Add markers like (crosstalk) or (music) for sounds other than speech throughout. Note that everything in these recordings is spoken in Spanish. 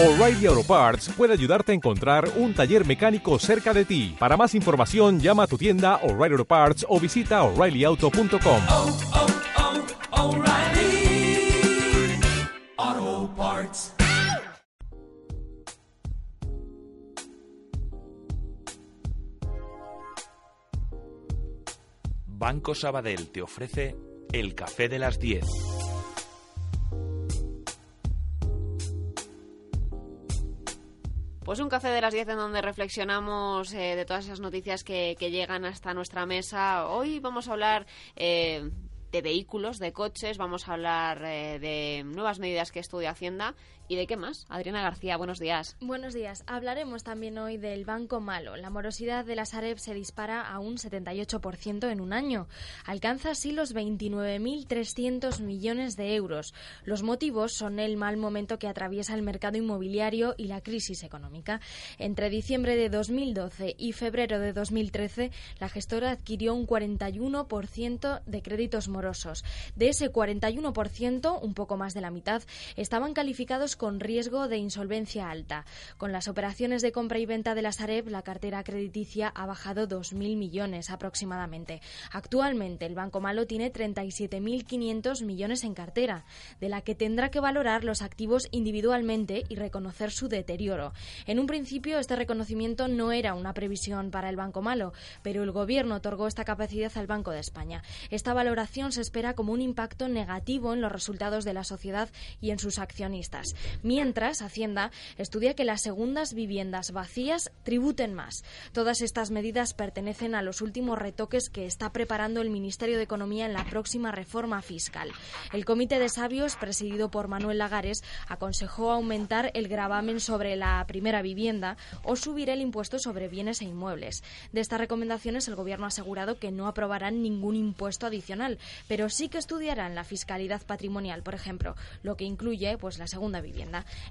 O'Reilly Auto Parts puede ayudarte a encontrar un taller mecánico cerca de ti. Para más información, llama a tu tienda O'Reilly Auto Parts o visita oreillyauto.com. oh, oh, Parts. Banco Sabadell te ofrece el café de las 10. Pues un café de las 10 en donde reflexionamos eh, de todas esas noticias que, que, llegan hasta nuestra mesa. Hoy vamos a hablar eh, de vehículos, de coches, vamos a hablar eh, de nuevas medidas que estudia Hacienda ¿Y de qué más? Adriana García, buenos días. Buenos días. Hablaremos también hoy del Banco Malo. La morosidad de la Sareb se dispara a un 78% en un año. Alcanza así los 29.300 millones de euros. Los motivos son el mal momento que atraviesa el mercado inmobiliario y la crisis económica. Entre diciembre de 2012 y febrero de 2013, la gestora adquirió un 41% de créditos morosos. De ese 41%, un poco más de la mitad, estaban calificados con riesgo de insolvencia alta. Con las operaciones de compra y venta de la Sareb, la cartera crediticia ha bajado 2.000 millones aproximadamente. Actualmente, el Banco Malo tiene 37.500 millones en cartera, de la que tendrá que valorar los activos individualmente y reconocer su deterioro. En un principio, este reconocimiento no era una previsión para el Banco Malo, pero el Gobierno otorgó esta capacidad al Banco de España. Esta valoración se espera como un impacto negativo en los resultados de la sociedad y en sus accionistas. Mientras, Hacienda estudia que las segundas viviendas vacías tributen más. Todas estas medidas pertenecen a los últimos retoques que está preparando el Ministerio de Economía en la próxima reforma fiscal. El Comité de Sabios, presidido por Manuel Lagares, aconsejó aumentar el gravamen sobre la primera vivienda o subir el impuesto sobre bienes e inmuebles. De estas recomendaciones, el Gobierno ha asegurado que no aprobarán ningún impuesto adicional, pero sí que estudiarán la fiscalidad patrimonial, por ejemplo, lo que incluye pues la segunda vivienda.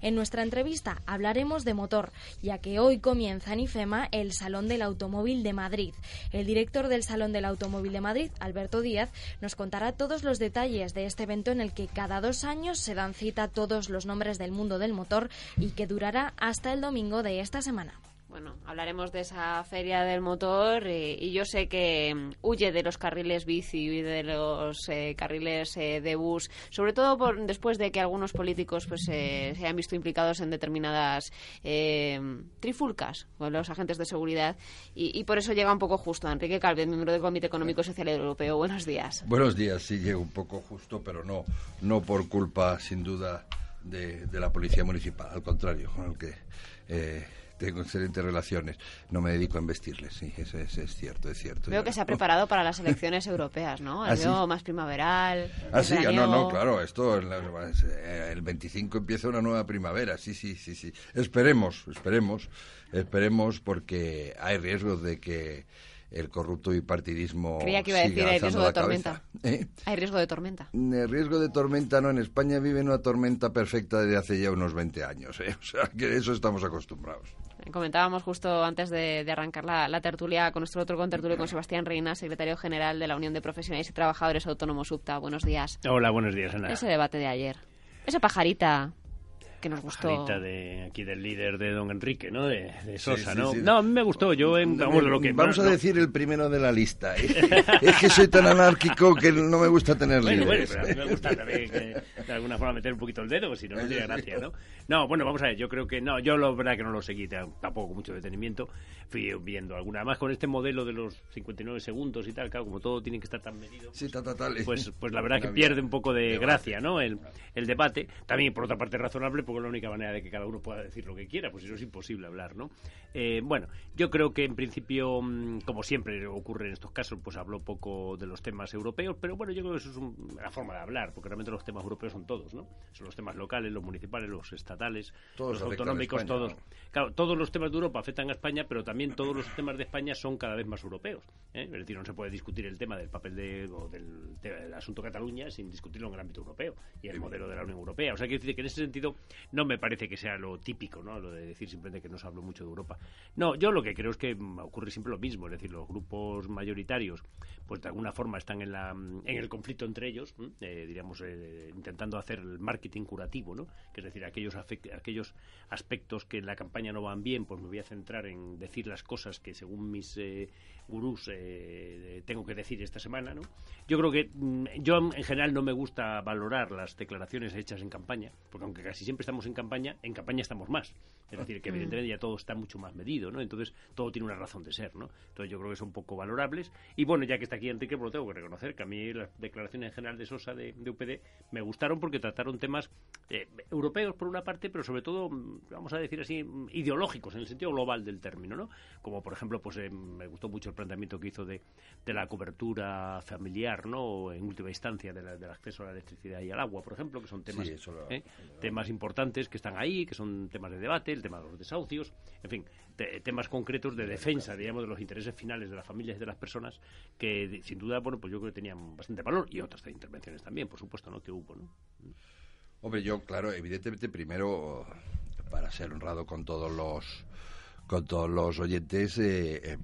En nuestra entrevista hablaremos de motor, ya que hoy comienza en IFEMA el Salón del Automóvil de Madrid. El director del Salón del Automóvil de Madrid, Alberto Díaz, nos contará todos los detalles de este evento en el que cada dos años se dan cita todos los nombres del mundo del motor y que durará hasta el domingo de esta semana bueno, hablaremos de esa feria del motor eh, y yo sé que um, huye de los carriles bici y de los eh, carriles eh, de bus, sobre todo por, después de que algunos políticos pues se hayan visto implicados en determinadas trifulcas con los agentes de seguridad y, por eso llega un poco justo. Enrique Calvet, miembro del Comité Económico y Social Europeo, buenos días. Buenos días, sí, llega un poco justo, pero no, no por culpa, sin duda, de, de la Policía Municipal, al contrario, aunque tengo excelentes relaciones. No me dedico a investirles, sí, eso es, es cierto, es cierto. Veo que se ha preparado (laughs) para las elecciones europeas, ¿no? ¿Ah, sí? más primaveral. Ah, sí, ah, no, no, claro, esto, eh, el 25 empieza una nueva primavera, sí, sí, sí, sí. Esperemos, esperemos, esperemos porque hay riesgos de que el corrupto bipartidismo. Creía que iba a decir (laughs) hay riesgo de tormenta. ¿Eh? Hay riesgo de tormenta. El riesgo de tormenta no. En España vive una tormenta perfecta desde hace ya unos 20 años. ¿eh? (laughs) O sea, que eso estamos acostumbrados. Comentábamos justo antes de, de arrancar la, la, tertulia con nuestro otro contertulio, con Sebastián Reina, secretario general de la Unión de Profesionales y Trabajadores Autónomos UPTA. Buenos días. Hola, buenos días, Ana. Ese debate de ayer. Esa pajarita que nos gustó. de aquí del líder de Don Enrique, ¿no? De, de Sosa, sí, sí, ¿no? Sí. No, a mí me gustó. Yo, en, vamos, lo que, vamos a no. decir el primero de la lista. ¿eh? (laughs) es que soy tan anárquico que no me gusta tener bueno, líderes. Bueno, pero a mí me gusta también que, de alguna forma meter un poquito el dedo, si no, no tiene gracia, ¿no? No, bueno, vamos a ver. Yo creo que no. Yo la verdad que no lo seguí tampoco con mucho detenimiento. Fui viendo alguna. Además, con este modelo de los 59 segundos y tal, claro, como todo tiene que estar tan medido. Sí, tal, tal, tal. Pues, pues la verdad que (laughs) pierde un poco de gracia, ¿no? El, el debate. También, por otra parte, razonable, porque es la única manera de que cada uno pueda decir lo que quiera, pues eso es imposible hablar, ¿no? Eh, bueno, yo creo que en principio, mm, como siempre ocurre en estos casos, pues habló poco de los temas europeos, pero bueno, yo creo que eso es una forma de hablar, porque realmente los temas europeos son todos, ¿no? Son los temas locales, los municipales, los estatales, todos los autonómicos, España, todos. ¿no? Claro, todos los temas de Europa afectan a España, pero también todos los temas de España son cada vez más europeos. ¿eh? Es decir, no se puede discutir el tema del papel de, o del, del, asunto Cataluña sin discutirlo en el ámbito europeo y el modelo de la Unión Europea. O sea, quiero decir que en ese sentido no me parece que sea lo típico, ¿no? Lo de decir simplemente que no se habló mucho de Europa. No, yo lo que creo es que mm, ocurre siempre lo mismo, es decir, los grupos mayoritarios, pues de alguna forma están en, la, mm, en el conflicto entre ellos, eh, diríamos, eh, intentando hacer el marketing curativo, ¿no? Que es decir, aquellos, afec- aquellos aspectos que en la campaña no van bien, pues me voy a centrar en decir las cosas que según mis eh, gurús eh, tengo que decir esta semana, ¿no? Yo creo que mm, yo en general no me gusta valorar las declaraciones hechas en campaña, porque aunque casi siempre estamos en campaña, en campaña estamos más. Es decir, que evidentemente ya todo está mucho más medido, ¿no? Entonces todo tiene una razón de ser, ¿no? Entonces yo creo que son poco valorables. Y bueno, ya que está aquí Enrique, pues lo tengo que reconocer, que a mí las declaraciones en general de Sosa de, de UPD me gustaron porque trataron temas eh, europeos por una parte, pero sobre todo, mm, vamos a decir así, mm, ideológicos en el sentido global del término, ¿no? Como por ejemplo, pues eh, me gustó mucho el planteamiento que hizo de, de la cobertura familiar, ¿no? O en última instancia de la- del acceso a la electricidad y al agua, por ejemplo, que son temas, Sí, eso lo- ¿eh? temas importantes que están ahí, que son temas de debate, el tema de los desahucios, en fin, te- temas concretos de defensa, digamos, de los intereses finales de las familias y de las personas que sin duda, bueno, pues yo creo que tenían bastante valor y otras intervenciones también, por supuesto, ¿no? Que hubo, ¿no? Hombre, yo, claro, evidentemente, primero, para ser honrado con todos los con todos los oyentes, eh, eh,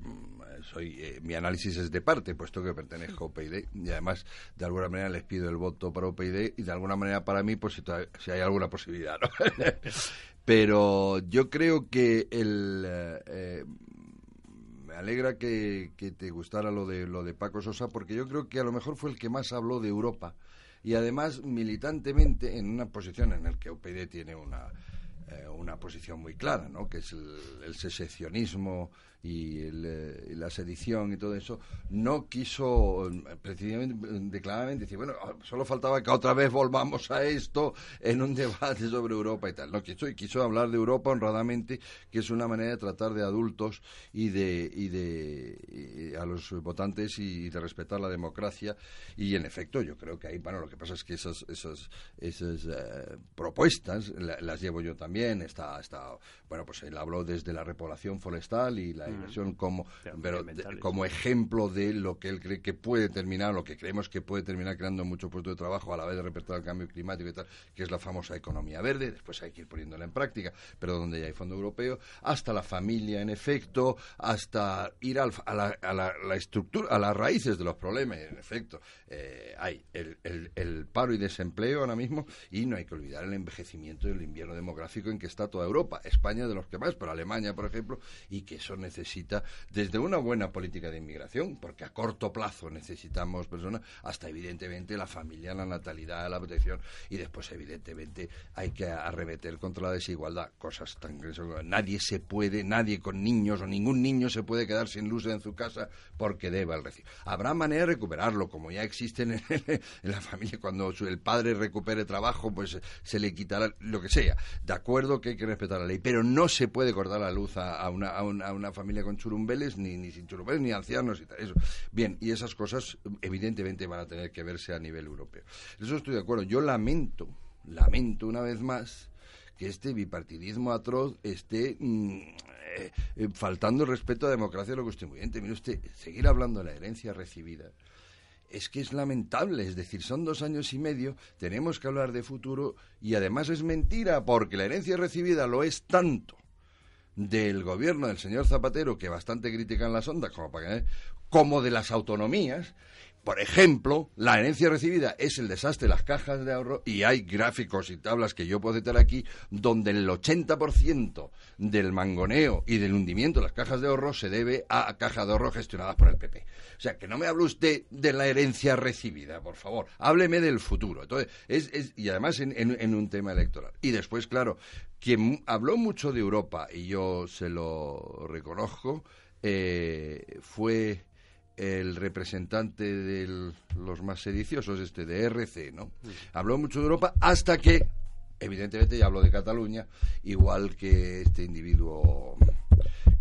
soy eh, mi análisis es de parte, puesto que pertenezco a UPyD y además, de alguna manera, les pido el voto para UPyD y de alguna manera para mí, pues si, si hay alguna posibilidad. (laughs) Pero yo creo que el... eh, eh, me alegra que, que te gustara lo de lo de Paco Sosa porque yo creo que a lo mejor fue el que más habló de Europa y además militantemente en una posición en la que UPyD tiene una eh, una posición muy clara, ¿no? que es el, el secesionismo y, el, eh, la sedición y todo eso, no quiso eh, precisamente, declaradamente decir, bueno, ah, solo faltaba que otra vez volvamos a esto en un (laughs) debate sobre Europa y tal. No quiso, y quiso hablar de Europa honradamente, que es una manera de tratar de adultos y de, y de a los votantes y de respetar la democracia. Y en efecto, yo creo que ahí, bueno, lo que pasa es que esas, esas, esas eh, propuestas la- las llevo yo también. Está, está, bueno, pues él habló desde la repoblación forestal y la inversión como, Claro, pero de- medioambientales. como ejemplo de lo que él cree que puede terminar, lo que creemos que puede terminar creando muchos puestos de trabajo a la vez de respetar el cambio climático y tal, que es la famosa economía verde. Después hay que ir poniéndola en práctica, pero donde ya hay fondo europeo, hasta la familia en efecto, hasta ir al- a, la, a la- la estructura, a las raíces de los problemas. En efecto, eh, hay el, el- el paro y desempleo ahora mismo y no hay que olvidar el envejecimiento y el invierno demográfico en que está toda Europa. España de los que más, pero Alemania, por ejemplo, y que eso necesita desde una buena política de inmigración, porque a corto plazo necesitamos personas, hasta evidentemente la familia, la natalidad, la protección, y después evidentemente hay que arremeter contra la desigualdad, cosas tan nadie se puede, nadie con niños o ningún niño se puede quedar sin luz en su casa porque deba el recibo. Habrá manera de recuperarlo, como ya existen en, la familia, cuando el padre recupere trabajo, pues se le quitará lo que sea. De acuerdo que hay que respetar la ley, pero no se puede cortar la luz a una familia con churumbeles, ni, ni sin churumbeles, ni ancianos y tal. Eso. Bien, y esas cosas evidentemente van a tener que verse a nivel europeo. Eso estoy de acuerdo. Yo lamento, lamento una vez más que este bipartidismo atroz esté mm, eh, eh, faltando el respeto a la democracia y lo constituyente. Mire usted, seguir hablando de la herencia recibida es que es lamentable, es decir, son dos años y medio, tenemos que hablar de futuro y además es mentira porque la herencia recibida lo es tanto del gobierno del señor Zapatero, que bastante critican las ondas, como, para que- como de las autonomías. Por ejemplo, la herencia recibida es el desastre de las cajas de ahorro y hay gráficos y tablas que yo puedo citar aquí donde el 80% del mangoneo y del hundimiento de las cajas de ahorro se debe a cajas de ahorro gestionadas por el PP. O sea, que no me hable usted de la herencia recibida, por favor. Hábleme del futuro. Entonces, es, es- y además en, en- un tema electoral. Y después, claro, quien habló mucho de Europa, y yo se lo reconozco, eh, fue el representante de los más sediciosos, este de RC, ¿no? Habló mucho de Europa hasta que, evidentemente, ya habló de Cataluña, igual que este individuo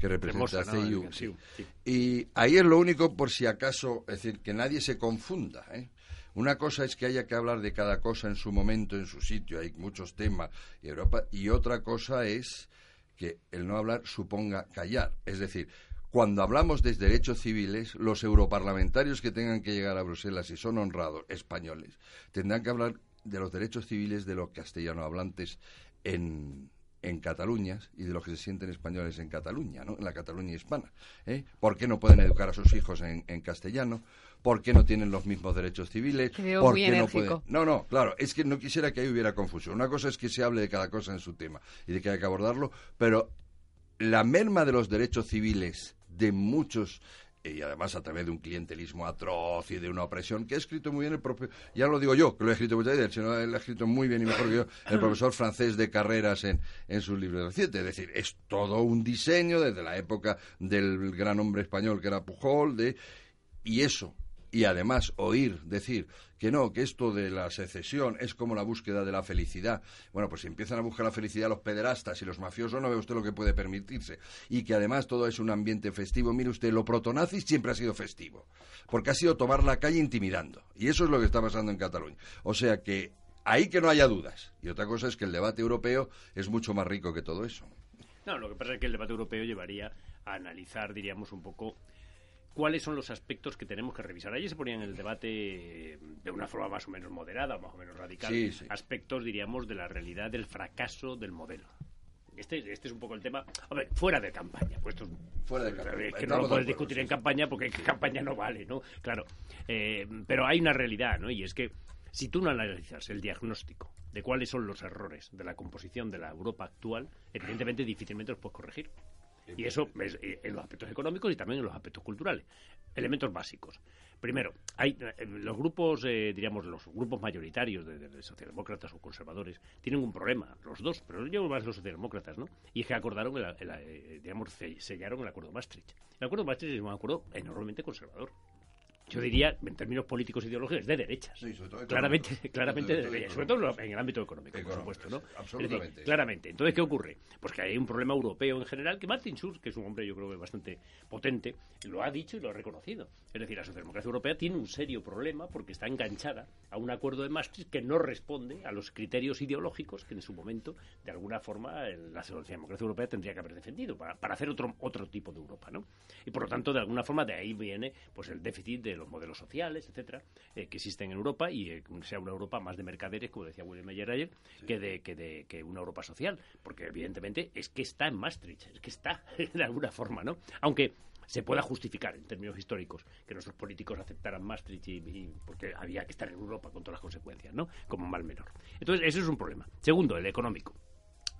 que representa a. CIU. El- sí. sí. Y ahí es lo único, por si acaso, es decir, que nadie se confunda, ¿eh? Una cosa es que haya que hablar de cada cosa en su momento, en su sitio, hay muchos temas, y Europa, y otra cosa es que el no hablar suponga callar. Es decir, cuando hablamos de derechos civiles, los europarlamentarios que tengan que llegar a Bruselas y son honrados españoles, tendrán que hablar de los derechos civiles de los castellano hablantes en, en Cataluña y de los que se sienten españoles en Cataluña, ¿no? en la Cataluña hispana. ¿eh? ¿Por qué no pueden educar a sus hijos en, en castellano? ¿Por qué no tienen los mismos derechos civiles? Veo ¿Por muy qué no pueden? No, no, claro, es que no quisiera que ahí hubiera confusión. Una cosa es que se hable de cada cosa en su tema y de que hay que abordarlo, pero la merma de los derechos civiles de muchos y además a través de un clientelismo atroz y de una opresión que ha escrito muy bien el propio, ya lo digo yo, que lo he escrito muchas veces, sino él ha escrito muy bien y mejor que yo, el profesor francés de carreras en, en sus libros recientes. Es decir, es todo un diseño desde la época del gran hombre español que era Pujol, de, y eso, y además oír decir que no, que esto de la secesión es como la búsqueda de la felicidad. Bueno, pues si empiezan a buscar la felicidad los pederastas y los mafiosos, no ve usted lo que puede permitirse. Y que además todo es un ambiente festivo. Mire usted, lo protonazi siempre ha sido festivo, porque ha sido tomar la calle intimidando. Y eso es lo que está pasando en Cataluña. O sea que ahí que no haya dudas. Y otra cosa es que el debate europeo es mucho más rico que todo eso. No, lo que pasa es que el debate europeo llevaría a analizar, diríamos, un poco cuáles son los aspectos que tenemos que revisar. Ayer se ponía en el debate eh, de una forma más o menos moderada, más o menos radical, Sí, sí. aspectos, diríamos, de la realidad del fracaso del modelo. Este, este es un poco el tema. A ver, fuera de campaña. Pues esto es- Fuera de campaña. Es que no lo de puedes discutir en campaña porque en campaña no vale, ¿no? Claro. Eh, pero hay una realidad, ¿no? Y es que si tú no analizas el diagnóstico de cuáles son los errores de la composición de la Europa actual, evidentemente difícilmente los puedes corregir. Y eso es eh, en los aspectos económicos y también en los aspectos culturales. Elementos básicos. Primero, hay eh, los grupos, eh, diríamos, los grupos mayoritarios de, de- de socialdemócratas o conservadores tienen un problema, los dos, pero yo más los socialdemócratas, ¿no? Y es que acordaron, el, el, eh, digamos, se- sellaron el acuerdo Maastricht. El acuerdo Maastricht es un acuerdo enormemente conservador. Yo diría, en términos políticos e ideológicos, de derechas. Sí, sobre todo claramente, (laughs) claramente de Sobre todo derechas. Sobre todo en el ámbito económico, por supuesto, ¿no? decir, absolutamente. claramente. Entonces, ¿qué ocurre? Pues que hay un problema europeo en general que Martin Schulz, que es un hombre yo creo que bastante potente, lo ha dicho y lo ha reconocido. Es decir, la socialdemocracia europea tiene un serio problema porque está enganchada a un acuerdo de Maastricht que no responde a los criterios ideológicos que en su momento, de alguna forma, la socialdemocracia europea tendría que haber defendido para, para hacer otro, otro tipo de Europa, ¿no? Y por lo tanto, de alguna forma, de ahí viene pues el déficit de los modelos sociales, etcétera, eh, que existen en Europa y eh, sea una Europa más de mercaderes, como decía William Mayer ayer, que, de, que, de, que una Europa social. Porque, evidentemente, es que está en Maastricht, es que está, (laughs) de alguna forma, ¿no? Aunque se pueda justificar en términos históricos que nuestros políticos aceptaran Maastricht y, y- porque había que estar en Europa con todas las consecuencias, ¿no? Como mal menor. Entonces, ese es un problema. Segundo, el económico.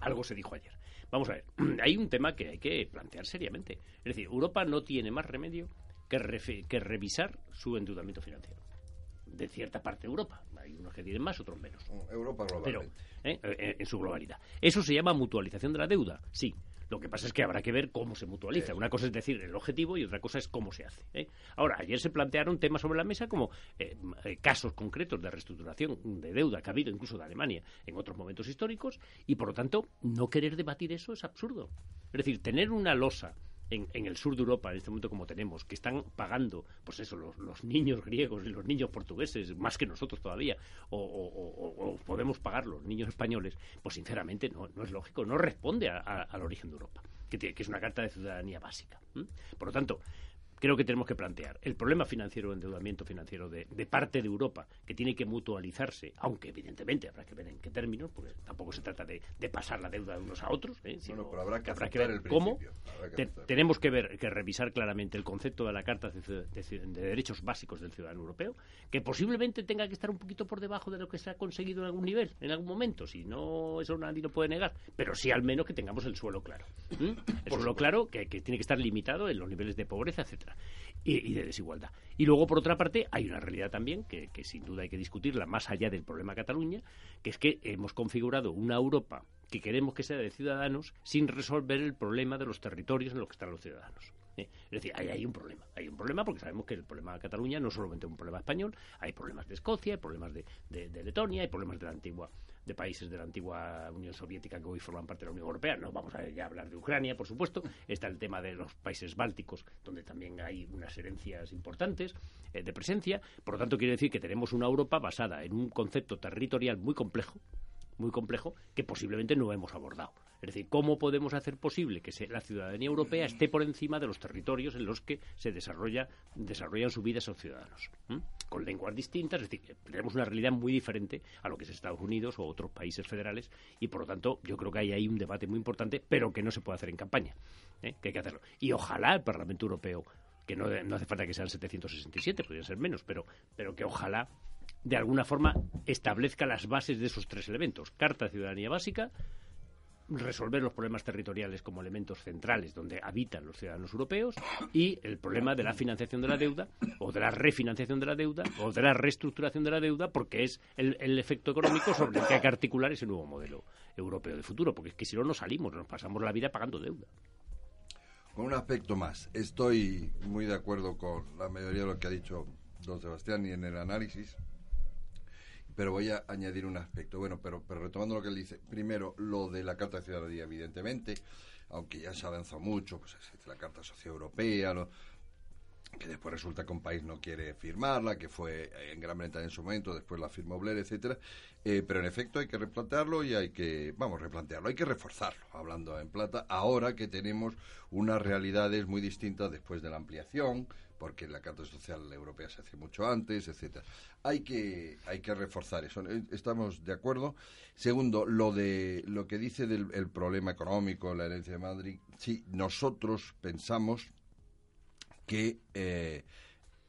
Algo se dijo ayer. Vamos a ver, (clears throat) hay un tema que hay que plantear seriamente. Es decir, Europa no tiene más remedio que, refe- que revisar su endeudamiento financiero. De cierta parte de Europa. Hay unos que tienen más, otros menos Europa pero globalmente. ¿eh? Eh, en su globalidad. ¿Eso se llama mutualización de la deuda? Sí. Lo que pasa es que habrá que ver cómo se mutualiza. Una cosa es decir el objetivo y otra cosa es cómo se hace. ¿eh? Ahora, ayer se plantearon temas sobre la mesa como eh, eh, casos concretos de reestructuración de deuda que ha habido incluso de Alemania en otros momentos históricos y, por lo tanto, no querer debatir eso es absurdo. Es decir, tener una losa en, en el sur de Europa, en este momento como tenemos, que están pagando, pues eso, los, los niños griegos y los niños portugueses, más que nosotros todavía, o, o- o- o podemos pagar los niños españoles, pues sinceramente no, no es lógico, no responde a- al origen de Europa, que, tiene- que es una carta de ciudadanía básica. Por lo tanto, creo que tenemos que plantear el problema financiero, endeudamiento financiero de, de parte de Europa, que tiene que mutualizarse, aunque evidentemente habrá que ver en qué términos, porque tampoco se trata de, de pasar la deuda de unos a otros, ¿eh? sino pero habrá que habrá que aceptar ver el cómo. que Te- tenemos que ver, que revisar claramente el concepto de la Carta de, de de Derechos Básicos del Ciudadano Europeo, que posiblemente tenga que estar un poquito por debajo de lo que se ha conseguido en algún nivel, en algún momento, si no, eso nadie lo puede negar, pero sí al menos que tengamos el suelo claro. El suelo claro que, que tiene que estar limitado en los niveles de pobreza, etcétera y, de desigualdad. Y luego, por otra parte, hay una realidad también que, sin duda hay que discutirla más allá del problema Cataluña, que es que hemos configurado una Europa que queremos que sea de ciudadanos sin resolver el problema de los territorios en los que están los ciudadanos. ¿eh? Es decir, ahí hay un problema. Hay un problema porque sabemos que el problema de Cataluña no es solamente un problema español, hay problemas de Escocia, hay problemas de, de- de Letonia, hay problemas de la antigua de países de la antigua Unión Soviética que hoy forman parte de la Unión Europea. No vamos a ya hablar de Ucrania, por supuesto. Está el tema de los países bálticos, donde también hay unas herencias importantes eh, de presencia. Por lo tanto, quiere decir que tenemos una Europa basada en un concepto territorial muy complejo, muy complejo, que posiblemente no hemos abordado. Es decir, ¿cómo podemos hacer posible que se- la ciudadanía europea esté por encima de los territorios en los que se desarrolla, desarrollan su vida esos ciudadanos? ¿m? Con lenguas distintas, es decir, tenemos una realidad muy diferente a lo que es Estados Unidos o otros países federales y, por lo tanto, yo creo que hay ahí un debate muy importante, pero que no se puede hacer en campaña, ¿eh? que hay que hacerlo. Y ojalá el Parlamento Europeo, que no, no hace falta que sean 767, podrían ser menos, pero, pero que ojalá de alguna forma establezca las bases de esos tres elementos. Carta de Ciudadanía Básica, resolver los problemas territoriales como elementos centrales donde habitan los ciudadanos europeos y el problema de la financiación de la deuda o de la refinanciación de la deuda o de la reestructuración de la deuda porque es el, efecto económico sobre el que hay que articular ese nuevo modelo europeo de futuro porque es que si no nos salimos, nos pasamos la vida pagando deuda. Con un aspecto más, estoy muy de acuerdo con la mayoría de lo que ha dicho don Sebastián y en el análisis, pero voy a añadir un aspecto. Bueno, pero, pero retomando lo que él dice, primero, lo de la Carta de Ciudadanía, evidentemente, aunque ya se ha avanzado mucho, pues la Carta Social Europea, lo- que después resulta que un país no quiere firmarla, que fue en Gran Bretaña en su momento, después la firmó Blair, etcétera. Eh, pero en efecto hay que replantearlo y hay que, vamos, replantearlo, hay que reforzarlo, hablando en plata, ahora que tenemos unas realidades muy distintas después de la ampliación, porque la Carta Social Europea se hace mucho antes, etcétera. Hay que, hay que reforzar eso. Eh, Estamos de acuerdo. Segundo, lo de lo que dice del el problema económico, la herencia de Madrid. Sí, nosotros pensamos que eh,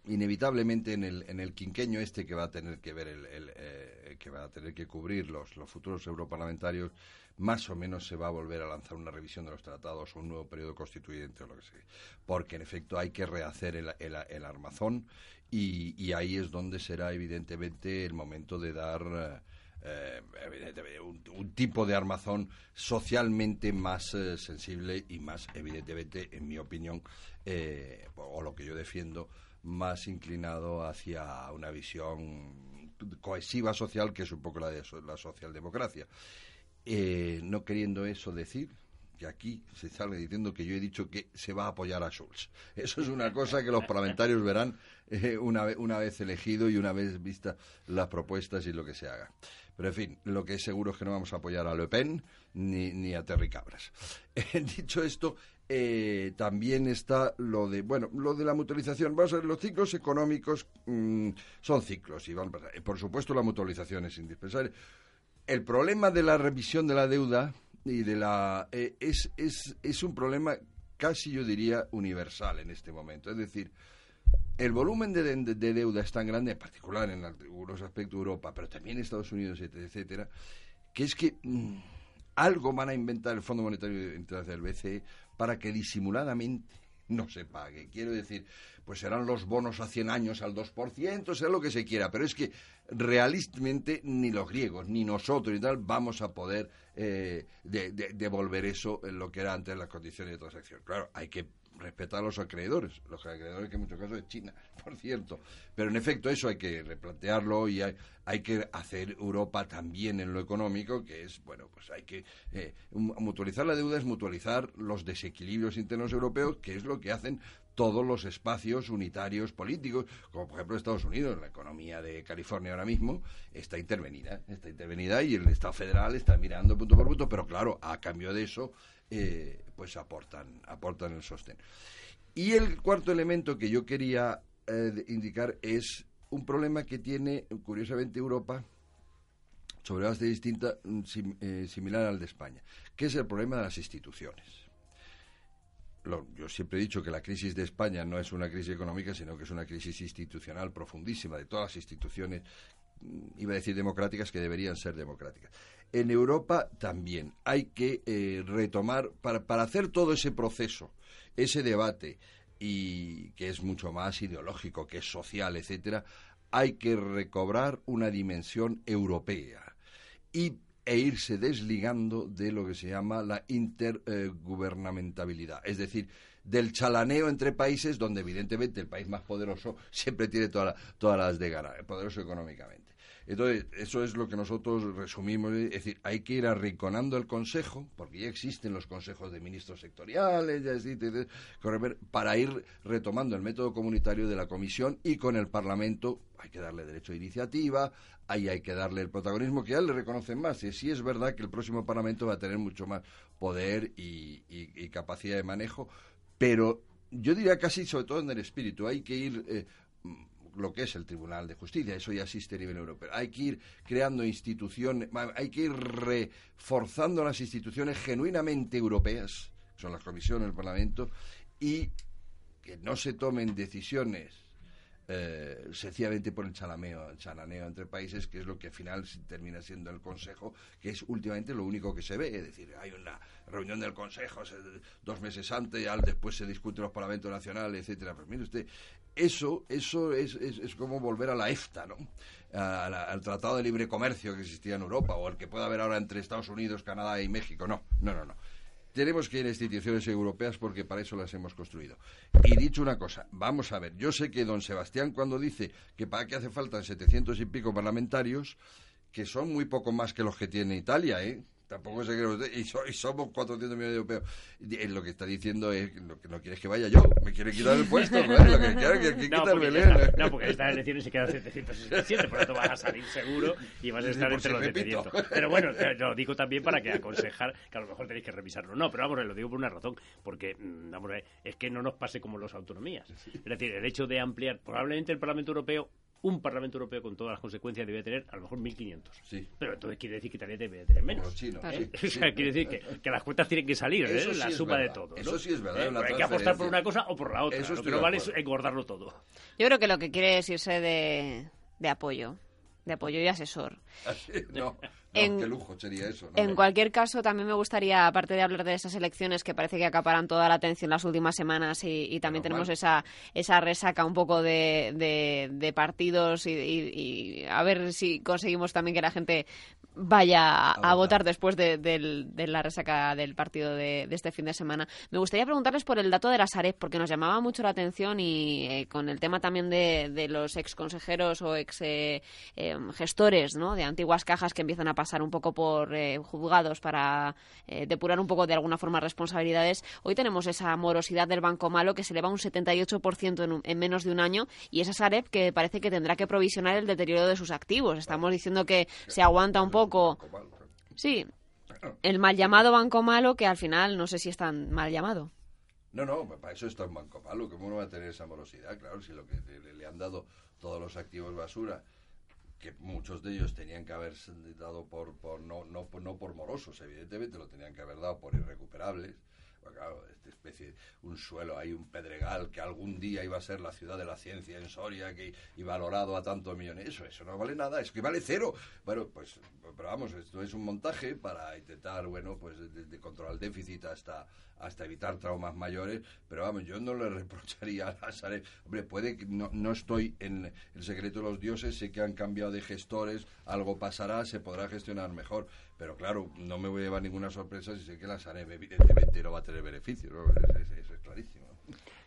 inevitablemente en el, en el quinqueño este que va a tener que ver el, eh, que va a tener que cubrir los, los futuros europarlamentarios más o menos se va a volver a lanzar una revisión de los tratados o un nuevo periodo constituyente o lo que sea. Porque en efecto hay que rehacer el, el, armazón y, y ahí es donde será evidentemente el momento de dar eh, un, un tipo de armazón socialmente más eh, sensible y más, evidentemente, en mi opinión, eh, o lo que yo defiendo, más inclinado hacia una visión cohesiva social, que es un poco la de la socialdemocracia. Eh, no queriendo eso decir que aquí se sale diciendo que yo he dicho que se va a apoyar a Schulz. Eso es una cosa que los parlamentarios verán eh, una, ve- una vez elegido y una vez vistas las propuestas y lo que se haga. Pero en fin, lo que es seguro es que no vamos a apoyar a Le Pen ni, ni a Terry Cabras. (laughs) Eh, dicho esto, eh, también está lo de, bueno, lo de la mutualización. Vamos a ver, los ciclos económicos mm, son ciclos y van. Eh, Por supuesto, la mutualización es indispensable. El problema de la revisión de la deuda y de la eh, es, es, es un problema casi yo diría universal en este momento. Es decir, el volumen de, de- de deuda es tan grande, en particular en algunos aspectos de Europa, pero también en Estados Unidos, etcétera, que es que mm, algo van a inventar el Fondo Monetario Internacional, BCE, para que disimuladamente no se pague. Quiero decir, pues serán los bonos a 100 años al 2%, será lo que se quiera, pero es que realistamente ni los griegos, ni nosotros y tal vamos a poder eh, de- de- devolver eso en lo que era antes las condiciones de transacción. Claro, hay que respetar a los acreedores, los acreedores que en muchos casos es China, (laughs) por cierto. Pero en efecto eso hay que replantearlo y hay, hay que hacer Europa también en lo económico, que es, bueno, pues hay que eh, mu- mutualizar la deuda es mutualizar los desequilibrios internos europeos, que es lo que hacen todos los espacios unitarios políticos, como por ejemplo Estados Unidos, la economía de California ahora mismo está intervenida, está intervenida y el Estado federal está mirando punto por punto, pero claro, a cambio de eso, eh, pues aportan, aportan el sostén. Y el cuarto elemento que yo quería eh, indicar es un problema que tiene, curiosamente, Europa sobre base distinta, mm, eh, similar al de España, que es el problema de las instituciones. Lo- yo siempre he dicho que la crisis de España no es una crisis económica, sino que es una crisis institucional profundísima de todas las instituciones, iba a decir democráticas, que deberían ser democráticas. En Europa también hay que eh, retomar, para, para hacer todo ese proceso, ese debate, y que es mucho más ideológico, que es social, etcétera, hay que recobrar una dimensión europea y, e irse desligando de lo que se llama la intergubernamentabilidad, es decir, del chalaneo entre países donde evidentemente el país más poderoso siempre tiene toda todas las de ganar, poderoso económicamente. Entonces, eso es lo que nosotros resumimos. Es decir, hay que ir arrinconando el Consejo, porque ya existen los consejos de ministros sectoriales, ya existe, para ir retomando el método comunitario de la Comisión y con el Parlamento hay que darle derecho de iniciativa, ahí hay que darle el protagonismo que ya le reconocen más. Y sí es verdad que el próximo Parlamento va a tener mucho más poder y, capacidad de manejo, pero yo diría casi sobre todo en el espíritu, hay que ir eh, lo que es el Tribunal de Justicia, eso ya existe a nivel europeo. Hay que ir creando instituciones, hay que ir reforzando las instituciones genuinamente europeas, son las comisiones, el Parlamento, y que no se tomen decisiones eh, sencillamente por el chalameo, el chalaneo entre países, que es lo que al final termina siendo el Consejo, que es últimamente lo único que se ve. Es decir, hay una reunión del Consejo dos meses antes, y al después se discute los parlamentos nacionales, etcétera. Pero mire usted, eso, eso es, es, como volver a la EFTA, ¿no? al Tratado de Libre Comercio que existía en Europa, o el que puede haber ahora entre Estados Unidos, Canadá y México. No, no, no, no tenemos que ir a instituciones europeas porque para eso las hemos construido. Y dicho una cosa, vamos a ver, yo sé que don Sebastián cuando dice que para qué hace falta 700 y pico parlamentarios, que son muy poco más que los que tiene Italia, ¿eh? Tampoco se cree y, y, somos 400 millones de europeos. Y, lo que está diciendo es que no quieres que vaya yo, me quiere quitar el puesto, (laughs) ¿no? Lo que quiere que, que no, porque Belén. Está, no, porque estas elecciones se quedan 767, por lo tanto vas a salir seguro y vas a estar entre los 700. Pero bueno, lo digo también para que aconsejar, que a lo mejor tenéis que revisarlo. No, pero vamos, lo digo por una razón, porque mm, vamos, es que no nos pase como los autonomías. Es decir, el hecho de ampliar, probablemente el Parlamento Europeo un Parlamento Europeo con todas las consecuencias debe tener a lo mejor 1.500. Sí. Pero entonces quiere decir que también debe tener menos. Chino, ¿Eh? o sea, quiere decir que, las cuentas tienen que salir, ¿eh? la suma de todo. Eso sí es verdad. ¿Eh? hay que apostar por una cosa o por la otra. Eso lo que no vale es engordarlo todo. Yo creo que lo que quiere es irse de, de apoyo, de apoyo y asesor. (laughs) ¿Ah, no en, qué lujo sería eso. en cualquier caso, también me gustaría, aparte de hablar de esas elecciones que parece que acaparan toda la atención las últimas semanas y, también tenemos esa, esa resaca un poco de, de, partidos y, a ver si conseguimos también que la gente vaya a, votar. después de, la resaca del partido de, este fin de semana. Me gustaría preguntarles por el dato de la Sareb, porque nos llamaba mucho la atención y eh, con el tema también de, los ex consejeros o ex eh, eh, gestores ¿no? de antiguas cajas que empiezan a pasar un poco por eh, juzgados para eh, depurar un poco de alguna forma responsabilidades. Hoy tenemos esa morosidad del Banco Malo que se eleva un 78% en, en menos de un año y esa Sareb que parece que tendrá que provisionar el deterioro de sus activos. Estamos diciendo que se aguanta un poco. Sí, el mal llamado Banco Malo que al final no sé si es tan mal llamado. No, no, para eso está un banco malo. ¿Cómo no va a tener esa morosidad? Claro, si lo que le han dado todos los activos basura que muchos de ellos tenían que haber dado por, por no, no, no por morosos, evidentemente, lo tenían que haber dado por irrecuperables. Claro, esta especie, un suelo, hay un pedregal que algún día iba a ser la ciudad de la ciencia en Soria que, y valorado a tantos millones. Eso, eso no vale nada, es que vale cero. Bueno, pues, pero vamos, esto es un montaje para intentar, bueno, pues de, controlar el déficit hasta, hasta evitar traumas mayores, pero vamos, yo no le (laughs) reprocharía a Sareb. Hombre, puede que no, no estoy en el secreto de los dioses, sé que han cambiado de gestores, algo pasará, se podrá gestionar mejor, pero claro, no me voy a llevar ninguna sorpresa si sé que la Sareb evidentemente no va a tener beneficios, eso es clarísimo.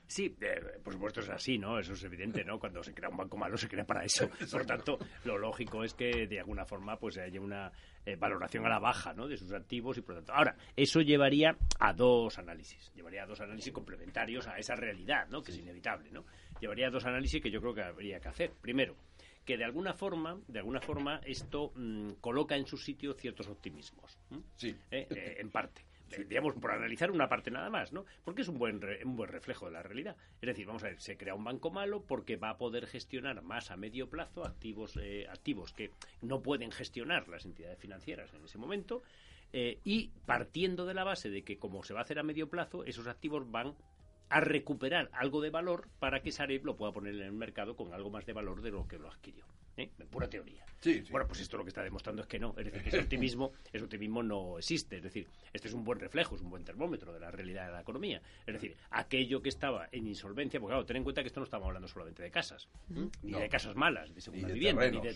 Sí, eh, por supuesto es así, ¿no? Eso es evidente, ¿no? Cuando se crea un banco malo se crea para eso. (laughs) Por lo tanto, lo lógico es que de alguna forma pues haya una eh, valoración a la baja, ¿no? De sus activos y por lo tanto. Ahora, eso llevaría a dos análisis, llevaría a dos análisis complementarios a esa realidad, ¿no? Que es inevitable, ¿no? Llevaría a dos análisis que yo creo que habría que hacer. Primero, que de alguna forma, de alguna forma, esto mm, coloca en su sitio ciertos optimismos. Sí. Eh, en parte digamos, por analizar una parte nada más, ¿no? Porque es un buen, un buen reflejo de la realidad. Es decir, vamos a ver, se crea un banco malo porque va a poder gestionar más a medio plazo activos, eh, activos que no pueden gestionar las entidades financieras en ese momento eh, y partiendo de la base de que como se va a hacer a medio plazo, esos activos van a recuperar algo de valor para que Sareb lo pueda poner en el mercado con algo más de valor de lo que lo adquirió. ¿Eh? pura teoría. Bueno, pues esto lo que está demostrando es que no. Es decir, que ese (laughs) optimismo, ese optimismo no existe. Es decir, este es un buen reflejo, es un buen termómetro de la realidad de la economía. Es decir, aquello que estaba en insolvencia, porque claro, ten en cuenta que esto no estamos hablando solamente de casas, ni de casas malas, de segunda vivienda, ni de,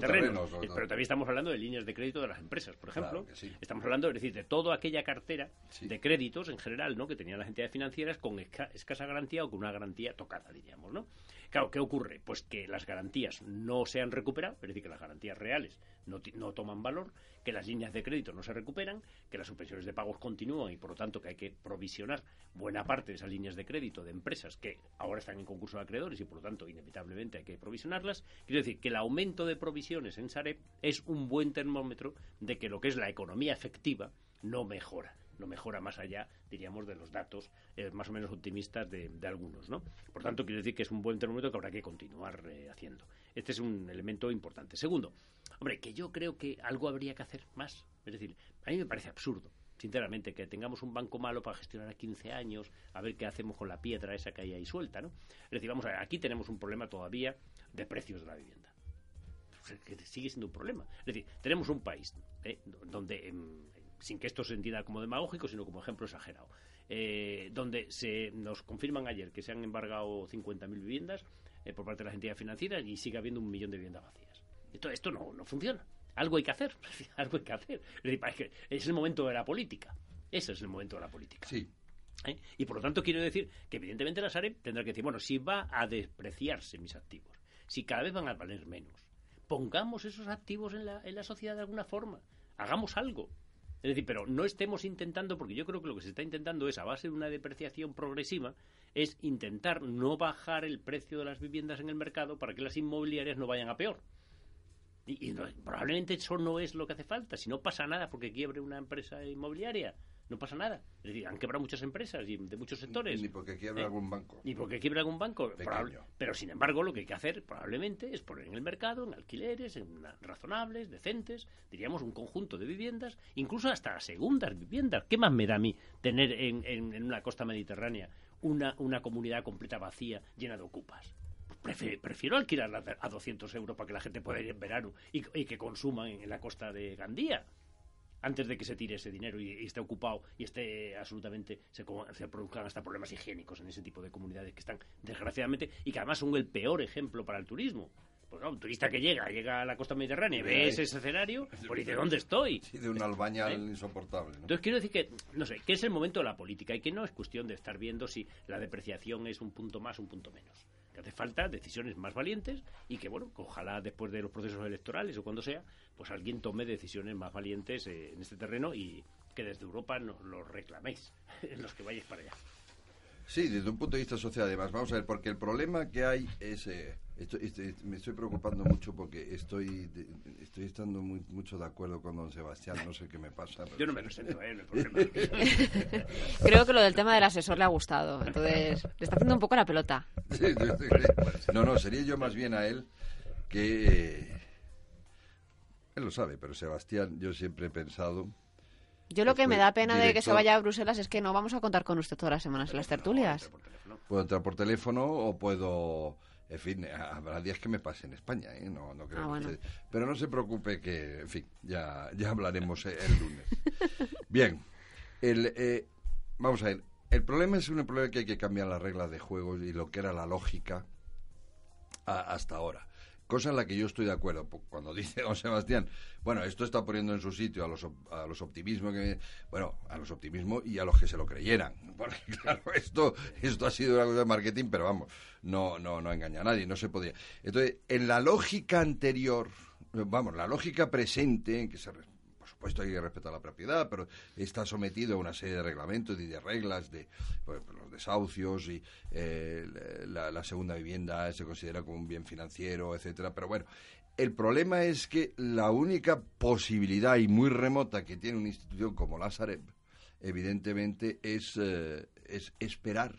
terrenos, pero también estamos hablando de líneas de crédito de las empresas, por ejemplo. Estamos hablando, es decir, de toda aquella cartera de créditos en general, ¿no? Que tenían las entidades financieras con escasa garantía o con una garantía tocada, diríamos, ¿no? Claro, ¿qué ocurre? Pues que las garantías no se han recuperado, es decir, que las garantías reales no toman valor, que las líneas de crédito no se recuperan, que las suspensiones de pagos continúan y por lo tanto que hay que provisionar buena parte de esas líneas de crédito de empresas que ahora están en concurso de acreedores y por lo tanto inevitablemente hay que provisionarlas. Quiero decir que el aumento de provisiones en Sareb es un buen termómetro de que lo que es la economía efectiva no mejora no mejora más allá, diríamos, de los datos eh, más o menos optimistas de, de algunos, ¿no? Por tanto, quiero decir que es un buen termómetro que habrá que continuar eh, haciendo. Este es un elemento importante. Segundo, hombre, que yo creo que algo habría que hacer más. Es decir, a mí me parece absurdo, sinceramente, que tengamos un banco malo para gestionar a 15 años, a ver qué hacemos con la piedra esa que hay ahí suelta, ¿no? Es decir, vamos a ver, aquí tenemos un problema todavía de precios de la vivienda que sigue siendo un problema. Es decir, tenemos un país eh, donde, em, sin que esto se entienda como demagógico, sino como ejemplo exagerado, eh, donde se nos confirman ayer que se han embargado 50.000 viviendas eh, por parte de las entidades financieras y sigue habiendo un millón de viviendas vacías. Esto, esto no, no funciona. Algo hay que hacer. (laughs) Algo hay que hacer. Es, decir, es que es el momento de la política. Ese es el momento de la política. Sí. ¿eh? Y por lo tanto quiero decir que evidentemente la Sareb tendrá que decir, bueno, si va a despreciarse mis activos, si cada vez van a valer menos, pongamos esos activos en la, en la sociedad de alguna forma, hagamos algo. Es decir, pero no estemos intentando, porque yo creo que lo que se está intentando es, a base de una depreciación progresiva, es intentar no bajar el precio de las viviendas en el mercado para que las inmobiliarias no vayan a peor. Y, y probablemente eso no es lo que hace falta. Si no pasa nada porque quiebre una empresa inmobiliaria, no pasa nada. Es decir, han quebrado muchas empresas y de muchos sectores. Ni porque quiebra ¿Eh? algún banco. Ni porque quiebra algún banco. Probable- pero sin embargo, lo que hay que hacer probablemente es poner en el mercado, en alquileres, en razonables, decentes, diríamos un conjunto de viviendas, incluso hasta segundas viviendas. ¿Qué más me da a mí tener en, en- en una costa mediterránea una, una comunidad completa vacía, llena de ocupas? Prefiero, prefiero alquilarla a 200 euros para que la gente pueda ir en verano y, y que consuman en la costa de Gandía antes de que se tire ese dinero y, y esté ocupado y esté absolutamente se, se produzcan hasta problemas higiénicos en ese tipo de comunidades que están desgraciadamente y que además son el peor ejemplo para el turismo. Pues no, un turista que llega, llega a la costa mediterránea y ve ese escenario, pues dice, ¿dónde estoy? Sí, de un albañal ¿Eh? insoportable. ¿no? Entonces quiero decir que, no sé, que es el momento de la política y que no es cuestión de estar viendo si la depreciación es un punto más o un punto menos. Que hace falta decisiones más valientes y que, bueno, ojalá después de los procesos electorales o cuando sea, pues alguien tome decisiones más valientes eh, en este terreno y que desde Europa nos lo reclaméis, (laughs) los que vayáis para allá. Sí, desde un punto de vista social, además. Vamos a ver, porque el problema que hay es. eh, estoy- estoy- me estoy preocupando mucho porque estoy de- estoy estando muy, mucho de acuerdo con don Sebastián. No sé qué me pasa. pero- Yo no me resento, ¿eh? No hay problema. (laughs) Creo que lo del tema del asesor le ha gustado. Entonces, le está haciendo un poco la pelota. Sí, sí. No, no, sería yo más bien a él que. eh, él lo sabe, pero Sebastián, yo siempre he pensado. Yo lo que me da pena de que se vaya a Bruselas es que no vamos a contar con usted todas las semanas en las tertulias. Puedo entrar por teléfono o puedo. En fin, habrá días que me pase en España, ¿eh? No, no creo Ah, que bueno. Pero no se preocupe que, en fin, ya, ya hablaremos eh, el lunes. (laughs) Bien, el, eh, vamos a ver. El problema es un problema que hay que cambiar las reglas de juego y lo que era la lógica a- hasta ahora. Cosa en la que yo estoy de acuerdo. Cuando (laughs) dice don Sebastián, bueno, esto está poniendo en su sitio a los, a los optimismos, que, bueno, a los optimismos y a los que se lo creyeran. (laughs) Porque, claro, esto, esto ha sido una cosa de marketing, pero vamos, no, no, no engaña a nadie, no se podía. Entonces, en la lógica anterior, vamos, la lógica presente, en que se, supuesto hay que respetar la propiedad, pero está sometido a una serie de reglamentos y de reglas de los desahucios y eh, la, la segunda vivienda se considera como un bien financiero, etcétera. Pero bueno, el problema es que la única posibilidad y muy remota que tiene una institución como la Sareb, evidentemente, es, eh, es esperar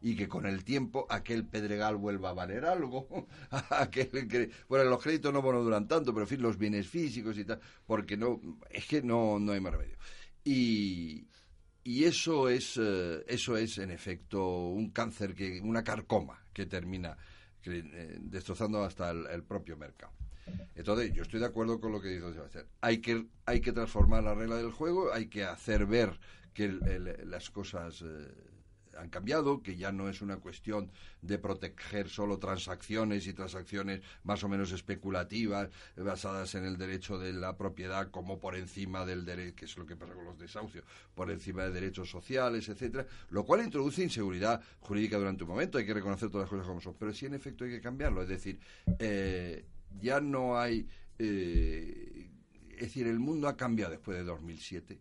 y que con el tiempo aquel Pedregal vuelva a valer algo. (laughs) aquel bueno, los créditos no, no duran tanto, pero en fin, los bienes físicos y tal, porque no, es que no, no hay más remedio. Y, y eso es, eh, eso es, en efecto, un cáncer, que una carcoma que termina eh, destrozando hasta el, propio mercado. Entonces, yo estoy de acuerdo con lo que dice Sebastián. Hay que, hay que transformar la regla del juego, hay que hacer ver que el- las cosas eh, han cambiado, que ya no es una cuestión de proteger solo transacciones y transacciones más o menos especulativas, eh, basadas en el derecho de la propiedad como por encima del derecho, que es lo que pasa con los desahucios, por encima de derechos sociales, etcétera, lo cual introduce inseguridad jurídica durante un momento, hay que reconocer todas las cosas como son, pero sí en efecto hay que cambiarlo, es decir, eh, ya no hay... eh, es decir, el mundo ha cambiado después de 2007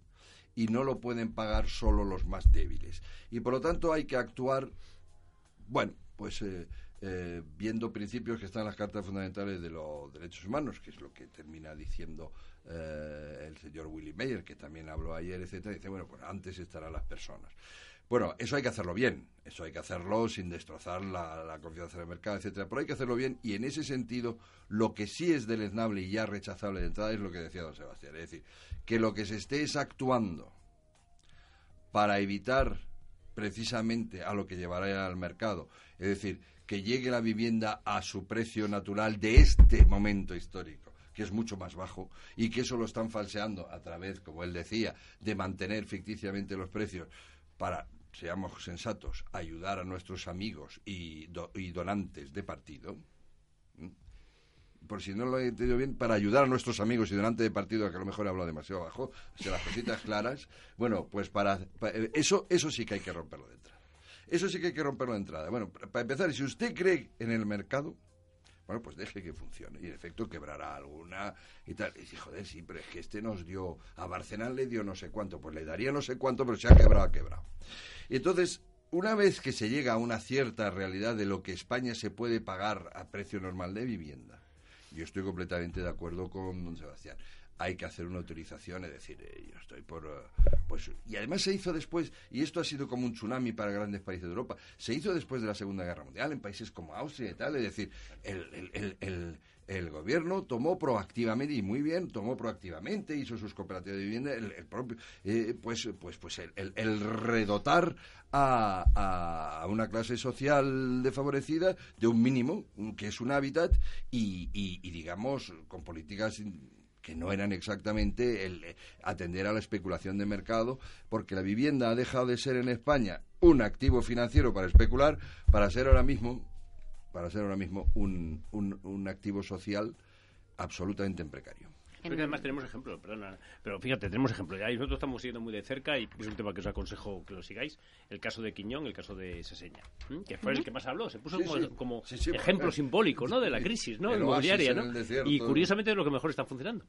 y no lo pueden pagar solo los más débiles. Y por lo tanto hay que actuar, bueno, pues eh, eh, viendo principios que están en las cartas fundamentales de los derechos humanos, que es lo que termina diciendo eh, el señor Willy Meyer, que también habló ayer, etcétera, dice, bueno, pues antes estarán las personas. Bueno, eso hay que hacerlo bien, eso hay que hacerlo sin destrozar la, confianza del mercado, etcétera, pero hay que hacerlo bien y en ese sentido lo que sí es deleznable y ya rechazable de entrada es lo que decía don Sebastián, es decir, que lo que se esté es actuando para evitar precisamente a lo que llevará al mercado, es decir, que llegue la vivienda a su precio natural de este momento histórico que es mucho más bajo y que eso lo están falseando a través, como él decía, de mantener ficticiamente los precios para, seamos sensatos, ayudar a nuestros amigos y, do- y donantes de partido. Por si no lo he entendido bien, para ayudar a nuestros amigos y donantes de partido, que a lo mejor he hablado demasiado bajo, si las cositas claras, bueno, pues para, pa- eh, eso, eso sí que hay que romperlo de entrada. Eso sí que hay que romperlo de entrada. Bueno, para para empezar, si usted cree en el mercado, bueno, pues deje que funcione. Y en efecto quebrará alguna y tal. Y dice, joder, sí, pero es que este nos dio, a Barcelona le dio no sé cuánto, pues le daría no sé cuánto, pero se ha quebrado, ha quebrado. Y entonces, una vez que se llega a una cierta realidad de lo que España se puede pagar a precio normal de vivienda, yo estoy completamente de acuerdo con don Sebastián. Hay que hacer una autorización, es decir, eh, yo estoy por... eh, pues Y además se hizo después, y esto ha sido como un tsunami para grandes países de Europa, se hizo después de la Segunda Guerra Mundial en países como Austria y tal, es decir, el, el- el- el- gobierno tomó proactivamente, y muy bien, tomó proactivamente, hizo sus cooperativas de vivienda, el, propio, eh, pues, pues, pues el, redotar a, a- una clase social desfavorecida de un mínimo, que es un hábitat, y, digamos, con políticas que no eran exactamente el eh, atender a la especulación de mercado, porque la vivienda ha dejado de ser en España un activo financiero para especular, para ser ahora mismo, para ser ahora mismo un, un- activo social absolutamente en precario. Además tenemos ejemplos, perdona, pero fíjate, tenemos ejemplos. Ya, y nosotros estamos siguiendo muy de cerca y es un tema que os aconsejo que lo sigáis. El caso de Quiñón, el caso de Seseña, ¿m? que fue el que más habló. Se puso Sí, como, sí. como Sí, sí, ejemplo porque- simbólico ¿no? de la crisis ¿no? El inmobiliaria. ¿no? el desierto. Y curiosamente es lo que mejor está funcionando.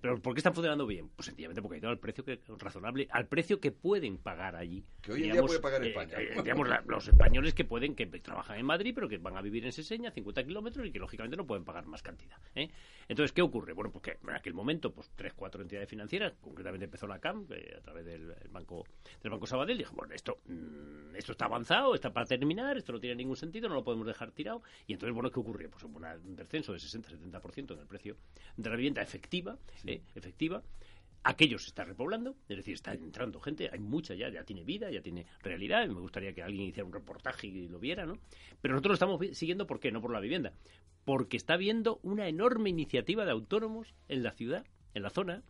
¿Pero por qué están funcionando bien? Pues sencillamente porque hay todo al precio que, razonable, al precio que pueden pagar allí. Que hoy en día puede pagar España. digamos, la- los españoles que pueden, que trabajan en Madrid, pero que van a vivir en Seseña, 50 kilómetros, y que lógicamente no pueden pagar más cantidad. ¿eh? Entonces, ¿qué ocurre? Bueno, pues que en aquel momento, pues tres, cuatro entidades financieras, concretamente empezó la CAM, eh, a través del el banco del Banco Sabadell, dijo, bueno, esto, mm, esto está avanzado, está para terminar, esto no tiene ningún sentido, no lo podemos dejar tirado. Y entonces, bueno, ¿qué ocurrió? Pues hubo un descenso de 60-70% en el precio de la vivienda efectiva, ¿eh? efectiva. Aquello se está repoblando, es decir, está entrando gente, hay mucha ya, ya tiene vida, ya tiene realidad, y me gustaría que alguien hiciera un reportaje y lo viera, ¿no? Pero nosotros lo estamos siguiendo, ¿por qué? No por la vivienda, porque está habiendo una enorme iniciativa de autónomos en la ciudad, en la zona,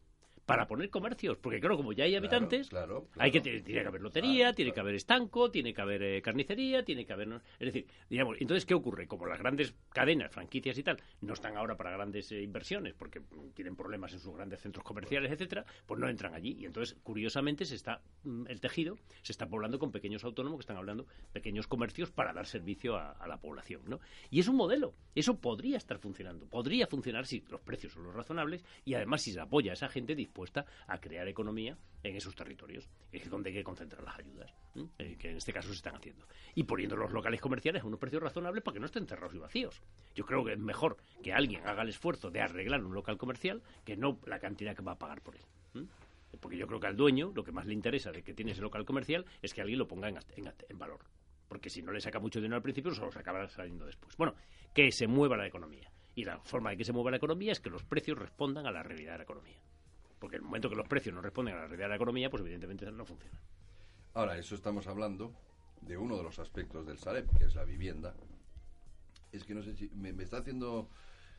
para poner comercios, porque claro, como ya hay Claro, habitantes, claro, hay que tiene que haber lotería, tiene que haber estanco, tiene que haber eh, carnicería, tiene que haber, es decir, digamos, entonces qué ocurre, como las grandes cadenas, franquicias y tal, no están ahora para grandes eh, inversiones porque tienen problemas en sus grandes centros comerciales, etcétera, pues no entran allí. Y entonces curiosamente se está mm, el tejido se está poblando con pequeños autónomos que están hablando pequeños comercios para dar servicio a, a la población, ¿no? Y es un modelo, eso podría estar funcionando, podría funcionar si los precios son los razonables y además si se apoya a esa gente a crear economía en esos territorios, es donde hay que concentrar las ayudas. Eh, que en este caso se están haciendo. Y poniendo los locales comerciales a unos precios razonables para que no estén cerrados y vacíos. Yo creo que es mejor que alguien haga el esfuerzo de arreglar un local comercial que no la cantidad que va a pagar por él. ¿m? Porque yo creo que al dueño lo que más le interesa de que tiene ese local comercial es que alguien lo ponga en, en- en valor. Porque si no le saca mucho dinero al principio, solo se acabará saliendo después. Bueno, que se mueva la economía. Y la forma de que se mueva la economía es que los precios respondan a la realidad de la economía. Porque en el momento que los precios no responden a la realidad de la economía, pues evidentemente no funciona. Ahora, eso estamos hablando de uno de los aspectos del Sareb, que es la vivienda. Es que no sé si me, me está haciendo...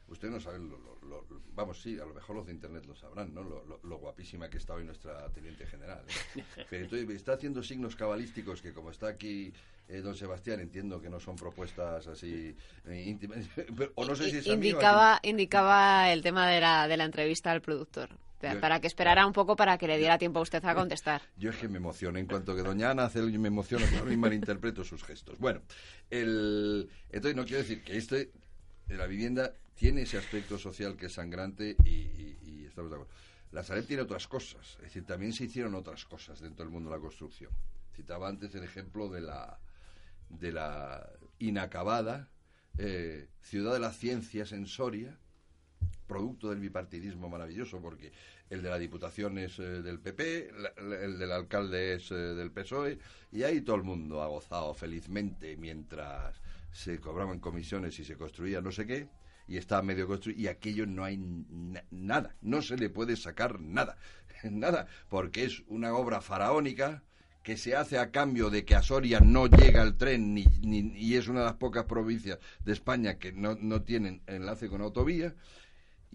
Usted no sabe, lo, lo- lo- vamos, sí, a lo mejor los de Internet lo sabrán, ¿no? Lo, lo- lo guapísima que está hoy nuestra teniente general. ¿eh? (laughs) Pero entonces me está haciendo signos cabalísticos que como está aquí eh, don Sebastián, entiendo que no son propuestas así eh, íntimas. (laughs) pero- o no sé si es indicaba, indicaba el tema de la, de la entrevista al productor. Para que esperara un poco para que le diera tiempo a usted a contestar. (laughs) Yo es que me emociono. En cuanto que Doña Ana hace me emociono, claro, y malinterpreto sus gestos. Bueno, el, entonces no quiero decir que este la vivienda tiene ese aspecto social que es sangrante y, y- y estamos de acuerdo. La Sareb tiene otras cosas, es decir, también se hicieron otras cosas dentro del mundo de la construcción. Citaba antes el ejemplo de la, de la inacabada eh, Ciudad de las Ciencias en Soria, producto del bipartidismo maravilloso, porque el de la Diputación es eh, del PP, la- el del alcalde es eh, del PSOE, y ahí todo el mundo ha gozado felizmente mientras se cobraban comisiones y se construía no sé qué, y está medio construido, y aquello no hay na- nada, no se le puede sacar nada, (laughs) nada, porque es una obra faraónica que se hace a cambio de que a Soria no llega el tren ni, ni- y es una de las pocas provincias de España que no, no tienen enlace con autovía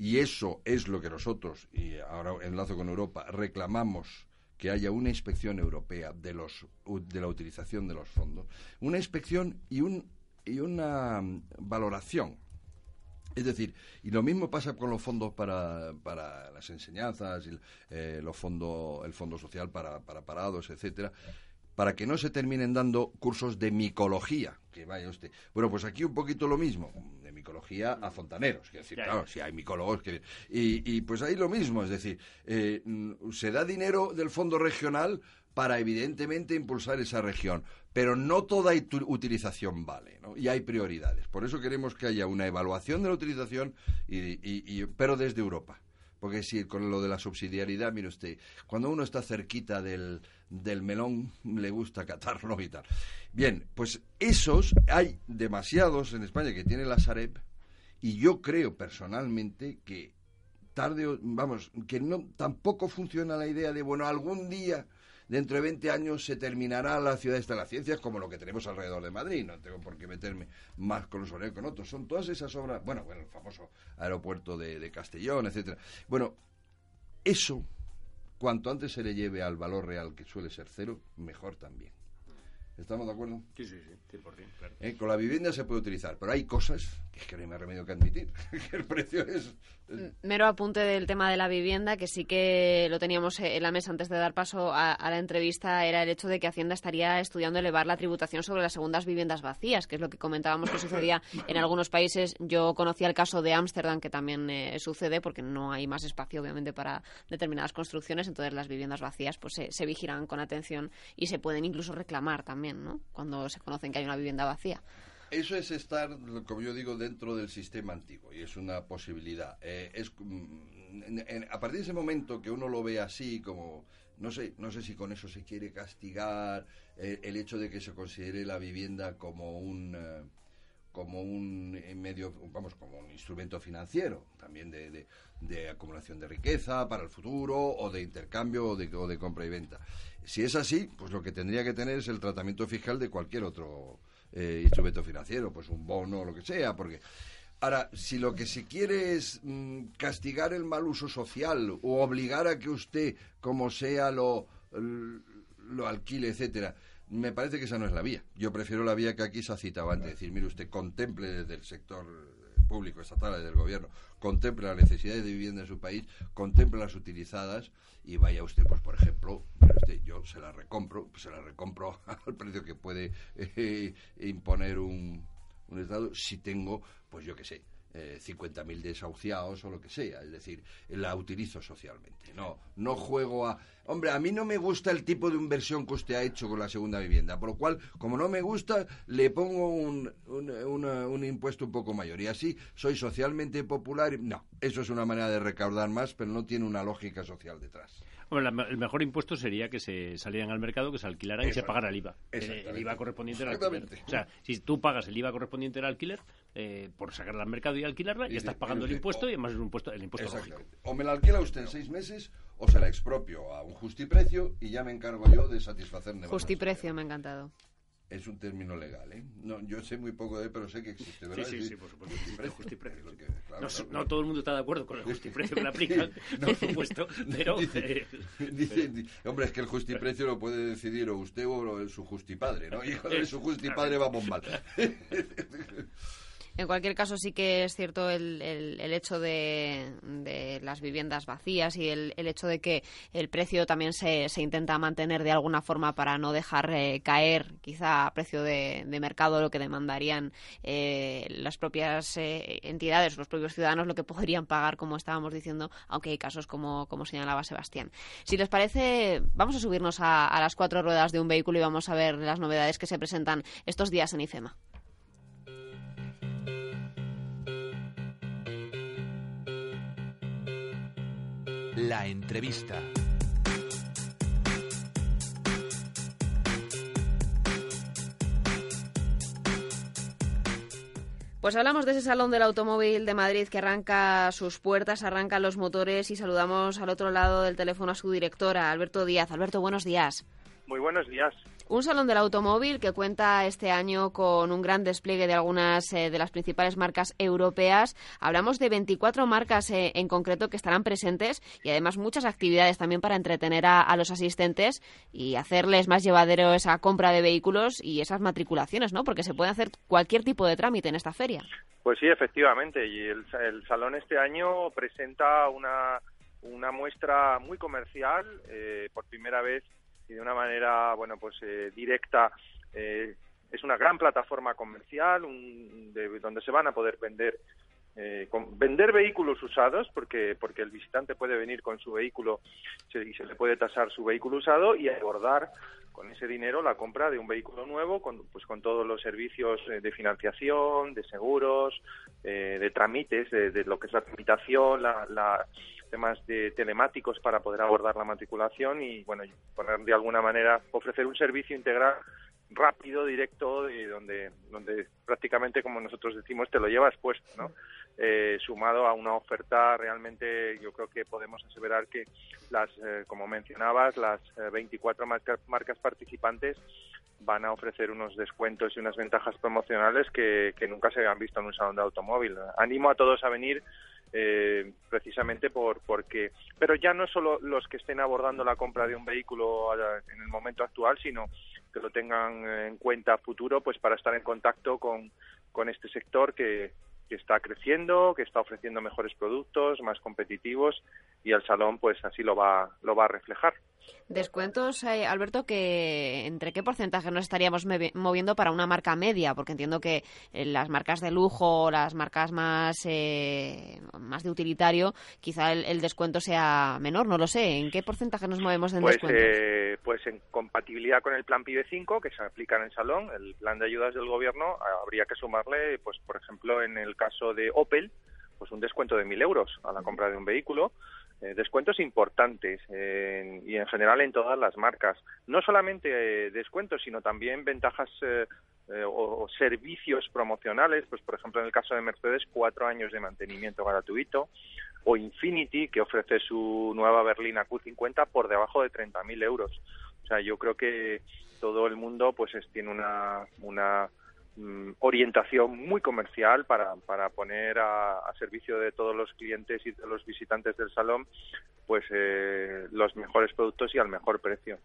y eso es lo que nosotros, y ahora enlazo con Europa, reclamamos que haya una inspección europea de, los, de la utilización de los fondos, una inspección y, un, y una mm, valoración. Es decir, y lo mismo pasa con los fondos para, para las enseñanzas, y, eh, los el fondo social para, para parados, etcétera, para que no se terminen dando cursos de micología. Que vaya usted. Bueno, pues aquí un poquito lo mismo, de micología a fontaneros. Quiero decir, claro, si hay micólogos que. Y, y pues ahí lo mismo, es decir, eh, mm, se da dinero del fondo regional para evidentemente impulsar esa región, pero no toda utilización vale, ¿no? Y hay prioridades. Por eso queremos que haya una evaluación de la utilización, y, y- y- pero desde Europa. Porque si con lo de la subsidiariedad, mire usted, cuando uno está cerquita del, del melón, le gusta catarlo y tal. Bien, pues esos hay demasiados en España que tienen la Sareb, y yo creo personalmente que tarde vamos, que no tampoco funciona la idea de bueno, algún día dentro de 20 años se terminará la ciudad de las ciencias como lo que tenemos alrededor de Madrid, no tengo por qué meterme más con horarios que con otros, son todas esas obras, bueno, bueno, el famoso aeropuerto de, de Castellón, etcétera. Bueno, eso cuanto antes se le lleve al valor real que suele ser cero, mejor también. ¿Estamos de acuerdo? Sí, sí, sí, 100%, claro. Eh, Con la vivienda se puede utilizar, pero hay cosas que es que no hay más remedio que admitir, (laughs) que el precio es... es- Mero apunte del tema de la vivienda, que sí que lo teníamos eh, en la mesa antes de dar paso a, a la entrevista, era el hecho de que Hacienda estaría estudiando elevar la tributación sobre las segundas viviendas vacías, que es lo que comentábamos que sucedía en algunos países. Yo conocía el caso de Ámsterdam, que también eh, sucede, porque no hay más espacio, obviamente, para determinadas construcciones, entonces las viviendas vacías pues se, se vigilan con atención y se pueden incluso reclamar también, ¿no? Cuando se conocen que hay una vivienda vacía. Eso es estar, como yo digo, dentro del sistema antiguo y es una posibilidad. Eh, es, mm, en- en- a partir de ese momento que uno lo ve así, como no sé, no sé si con eso se quiere castigar eh, el hecho de que se considere la vivienda como un eh, como un eh, medio, vamos, como un instrumento financiero, también de, de- de acumulación de riqueza para el futuro o de intercambio o de, o de compra y venta. Si es así, pues lo que tendría que tener es el tratamiento fiscal de cualquier otro eh, instrumento financiero, pues un bono o lo que sea, porque ahora si lo que se quiere es mm, castigar el mal uso social o obligar a que usted, como sea, lo lo alquile, etcétera. Me parece que esa no es la vía. Yo prefiero la vía que aquí se ha citado antes, decir, mire usted, contemple desde el sector público, estatal, desde el gobierno, contemple las necesidades de vivienda en su país, contemple las utilizadas y vaya usted, pues por ejemplo, usted, yo se la recompro, se la recompro (laughs) al precio que puede eh, imponer un, un Estado si tengo, pues yo qué sé, eh, 50.000 desahuciados o lo que sea. Es decir, la utilizo socialmente. No, no juego a... Hombre, a mí no me gusta el tipo de inversión que usted ha hecho con la segunda vivienda, por lo cual, como no me gusta, le pongo un, un, un impuesto un poco mayor. Y así soy socialmente popular. No, eso es una manera de recaudar más, pero no tiene una lógica social detrás. Bueno, la- el mejor impuesto sería que se salieran al mercado, que se alquilaran y se pagara el IVA. El, IVA correspondiente al alquiler. Exactamente. O sea, si tú pagas el IVA correspondiente al alquiler, eh, por sacarla al mercado y alquilarla, Y ya estás pagando el impuesto o- y además es un impuesto, el impuesto lógico. O me la alquila usted en seis meses o se la expropio a un justiprecio y ya me encargo yo de satisfacer negocios. Justiprecio, me ha encantado. Es un término legal, ¿eh? No, yo sé muy poco de él, pero sé que existe, ¿verdad? Sí, sí, sí, por supuesto. Justiprecio, sí. claro, No, claro. no todo el mundo está de acuerdo con el justiprecio que le aplican, (laughs) No. por supuesto, (laughs) pero... Dice- (laughs) eh, Dice, di- hombre, es que el justiprecio lo puede decidir o usted o su justipadre, ¿no? Hijo de su justipadre vamos mal. En cualquier caso, sí que es cierto el, el, hecho de, de, las viviendas vacías y el, el, hecho de que el precio también se, se, intenta mantener de alguna forma para no dejar eh, caer, quizá a precio de, de, mercado, lo que demandarían eh, las propias eh, entidades, los propios ciudadanos, lo que podrían pagar, como estábamos diciendo, aunque hay casos como, como señalaba Sebastián. Si les parece, vamos a subirnos a, a las cuatro ruedas de un vehículo y vamos a ver las novedades que se presentan estos días en IFEMA. La entrevista. Pues hablamos de ese Salón del Automóvil de Madrid que arranca sus puertas, arranca los motores y saludamos al otro lado del teléfono a su directora, Alberto Díaz. Alberto, buenos días. Muy buenos días. Un salón del automóvil que cuenta este año con un gran despliegue de algunas eh, de las principales marcas europeas. Hablamos de 24 marcas eh, en concreto que estarán presentes y además muchas actividades también para entretener a, los asistentes y hacerles más llevadero esa compra de vehículos y esas matriculaciones, ¿no? Porque se puede hacer cualquier tipo de trámite en esta feria. Pues sí, efectivamente. Y el, el salón este año presenta una, una muestra muy comercial. Eh, por primera vez y de una manera bueno pues eh, directa eh, es una gran plataforma comercial un, de, donde se van a poder vender eh, con, vender vehículos usados porque porque el visitante puede venir con su vehículo se, y se le puede tasar su vehículo usado y abordar con ese dinero la compra de un vehículo nuevo con pues con todos los servicios de financiación de seguros eh, de trámites de, de, lo que es la tramitación la, la temas de telemáticos para poder abordar la matriculación y bueno poner de alguna manera ofrecer un servicio integral rápido directo y donde donde prácticamente como nosotros decimos te lo llevas puesto no eh, sumado a una oferta realmente yo creo que podemos aseverar que las eh, como mencionabas las eh, 24 marcas, participantes van a ofrecer unos descuentos y unas ventajas promocionales que, que nunca se habían visto en un salón de automóvil. Animo a todos a venir eh, precisamente por porque pero ya no solo los que estén abordando la compra de un vehículo en el momento actual sino que lo tengan en cuenta a futuro pues para estar en contacto con, con este sector que, que está creciendo, que está ofreciendo mejores productos, más competitivos y el salón pues así lo va lo va a reflejar. Descuentos, eh, Alberto, que entre qué porcentaje nos estaríamos moviendo para una marca media, porque entiendo que eh, las marcas de lujo, las marcas más eh, más de utilitario, quizá el, el, descuento sea menor, no lo sé. ¿En qué porcentaje nos movemos en pues, descuentos? Eh, pues en compatibilidad con el plan PIB 5 que se aplica en el salón, el plan de ayudas del gobierno, habría que sumarle, pues por ejemplo, en el caso de Opel, pues un descuento de mil euros a la compra de un vehículo eh, descuentos importantes eh, y en general en todas las marcas. No solamente eh, descuentos, sino también ventajas eh, eh, o, o, servicios promocionales, pues por ejemplo en el caso de Mercedes, cuatro años de mantenimiento gratuito, o Infinity, que ofrece su nueva berlina Q50 por debajo de 30.000 euros. O sea, yo creo que todo el mundo pues es, tiene una, una Mm, orientación muy comercial para, para poner a, servicio de todos los clientes y de los visitantes del salón pues eh, los mejores productos y al mejor precio.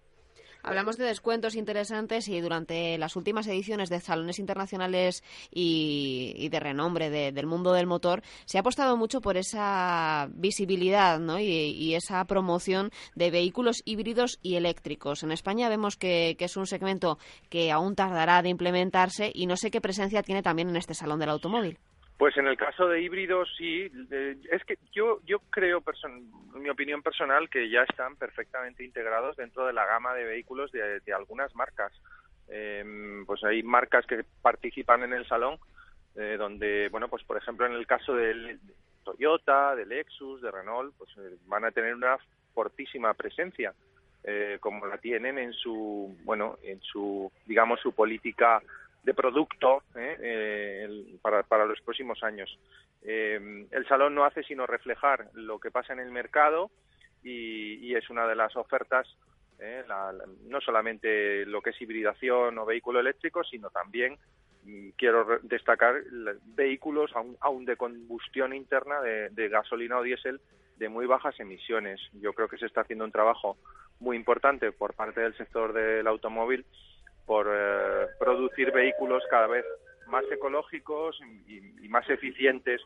Hablamos de descuentos interesantes y durante las últimas ediciones de salones internacionales y, de renombre de, del mundo del motor se ha apostado mucho por esa visibilidad ¿no? y, y, esa promoción de vehículos híbridos y eléctricos. En España vemos que, que, es un segmento que aún tardará de implementarse y no sé qué presencia tiene también en este salón del automóvil. Pues en el caso de híbridos sí, es que yo yo creo, en mi opinión personal, que ya están perfectamente integrados dentro de la gama de vehículos de, de algunas marcas. Eh, pues hay marcas que participan en el salón, eh, donde, bueno, pues por ejemplo en el caso del Toyota, del Lexus, de Renault, pues eh, van a tener una fortísima presencia, eh, como la tienen en su, bueno, en su, digamos, su política de producto ¿eh? Eh, para, para, los próximos años. Eh, el salón no hace sino reflejar lo que pasa en el mercado y, y es una de las ofertas, la, la, no solamente lo que es hibridación o vehículo eléctrico, sino también mm, quiero destacar vehículos aún, aún de combustión interna de, de gasolina o diésel de muy bajas emisiones. Yo creo que se está haciendo un trabajo muy importante por parte del sector del automóvil por eh, producir vehículos cada vez más ecológicos y, y más eficientes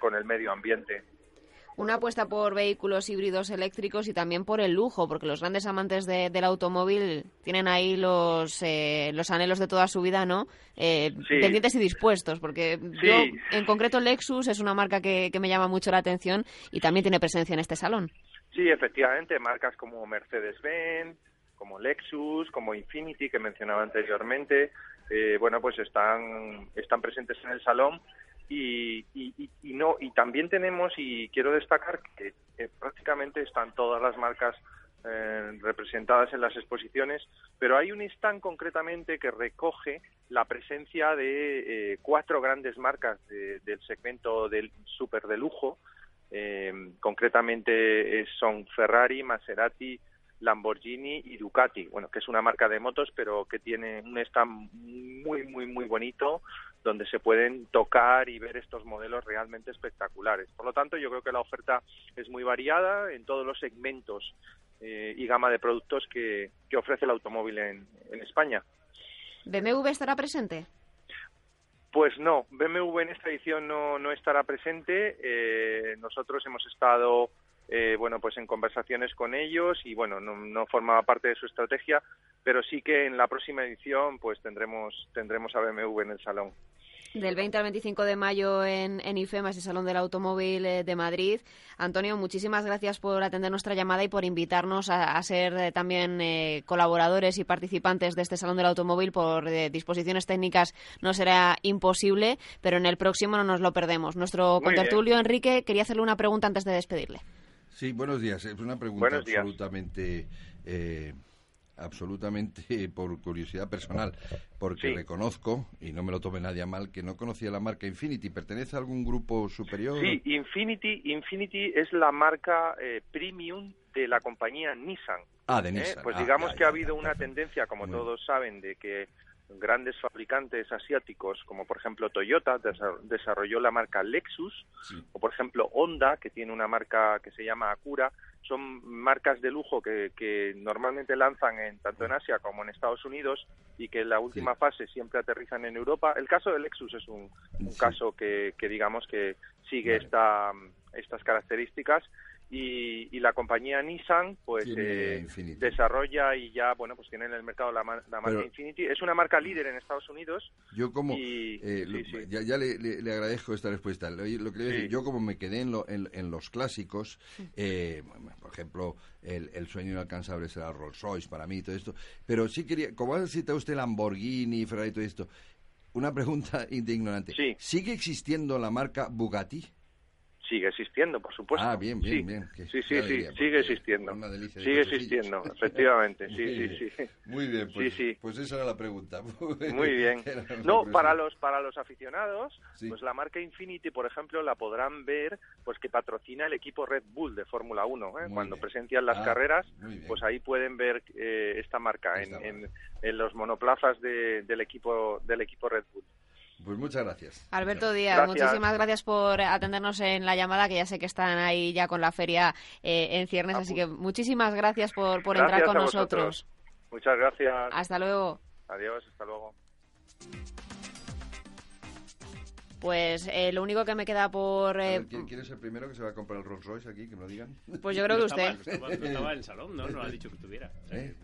con el medio ambiente. Una apuesta por vehículos híbridos eléctricos y también por el lujo, porque los grandes amantes de- del automóvil tienen ahí los, eh, los anhelos de toda su vida, ¿no? Eh, Sí. Pendientes y dispuestos, porque Sí. yo, en concreto, Lexus es una marca que, que me llama mucho la atención y también tiene presencia en este salón. Sí, efectivamente, marcas como Mercedes-Benz, como Lexus, como Infinity, que mencionaba anteriormente, eh, bueno, pues están, están presentes en el salón y, y, no y también tenemos y quiero destacar que eh, prácticamente están todas las marcas eh, representadas en las exposiciones, pero hay un stand concretamente que recoge la presencia de eh, cuatro grandes marcas de- del segmento del súper de lujo, concretamente son Ferrari, Maserati, Lamborghini y Ducati, bueno, que es una marca de motos, pero que tiene un stand muy, muy, muy bonito, donde se pueden tocar y ver estos modelos realmente espectaculares. Por lo tanto, yo creo que la oferta es muy variada en todos los segmentos eh, y gama de productos que, que ofrece el automóvil en, en España. ¿BMW estará presente? Pues no, BMW en esta edición no, no estará presente. Eh, nosotros hemos estado, eh, bueno, pues en conversaciones con ellos y bueno, no, no formaba parte de su estrategia, pero sí que en la próxima edición, pues tendremos tendremos a BMW en el salón. Del 20 al 25 de mayo en, en IFEMA, ese Salón del Automóvil eh, de Madrid. Antonio, muchísimas gracias por atender nuestra llamada y por invitarnos a, a ser eh, también eh, colaboradores y participantes de este Salón del Automóvil. Por eh, disposiciones técnicas no será imposible, pero en el próximo no nos lo perdemos. Nuestro contertulio, Enrique, quería hacerle una pregunta antes de despedirle. Sí, buenos días. Es una pregunta absolutamente, eh, absolutamente por curiosidad personal, porque Sí. reconozco, y no me lo tome nadie a mal, que no conocía la marca Infinity. ¿Pertenece a algún grupo superior? Sí, Infinity, Infinity es la marca eh, premium de la compañía Nissan. Ah, de ¿eh? Nissan. Pues Ah, digamos ya, que ha ya, habido una perfecto. tendencia, como Muy todos saben, de que grandes fabricantes asiáticos, como por ejemplo Toyota, desa- desarrolló la marca Lexus, Sí. o por ejemplo Honda, que tiene una marca que se llama Acura, son marcas de lujo que, que normalmente lanzan en, tanto en Asia como en Estados Unidos y que en la última fase siempre aterrizan en Europa. El caso de Lexus es un, un Sí. caso que, que digamos que sigue Vale. esta, estas características y, y la compañía Nissan pues eh, desarrolla y ya bueno pues tiene en el mercado la, la marca Pero- Infinity es una marca líder en Estados Unidos Yo como Y- eh, sí, lo- sí. ya, ya le, le- le agradezco esta respuesta. Lo, lo que a decir, Sí. yo como me quedé en, lo- en- en los clásicos, eh, por ejemplo, el, el sueño inalcanzable será Rolls Royce para mí y todo esto. Pero sí quería, como ha citado usted Lamborghini, Ferrari y todo esto, una pregunta (laughs) de ignorante. Sí. ¿Sigue existiendo la marca Bugatti? Sigue existiendo por supuesto Ah, bien, bien, sí. bien, que sí sí sí sigue existiendo una delicia de sigue existiendo (laughs) efectivamente sí sí sí Muy bien, pues, Sí, sí. pues esa era la pregunta. (laughs) Muy bien. No, para los para los aficionados, Sí. pues la marca Infinity, por ejemplo, la podrán ver, pues que patrocina el equipo Red Bull de Fórmula 1, ¿eh? Cuando bien. presencian las Ah, carreras, pues ahí pueden ver eh, esta marca en, en, en los monoplazas de- del equipo del equipo Red Bull. Pues muchas gracias. Alberto Díaz, Gracias. muchísimas gracias por atendernos en la llamada, que ya sé que están ahí ya con la feria eh, en ciernes, Ah, así pues. que muchísimas gracias por, por Gracias entrar con nosotros. Muchas gracias. Hasta luego. Adiós, hasta luego. Pues eh, lo único que me queda por... Eh, ver, ¿quién, quién es el primero que se va a comprar el Rolls Royce aquí? Que me lo digan. pues yo creo (laughs) que usted. No estaba, no estaba en el salón, ¿no? No ha dicho que sea, (laughs) ¿Eh?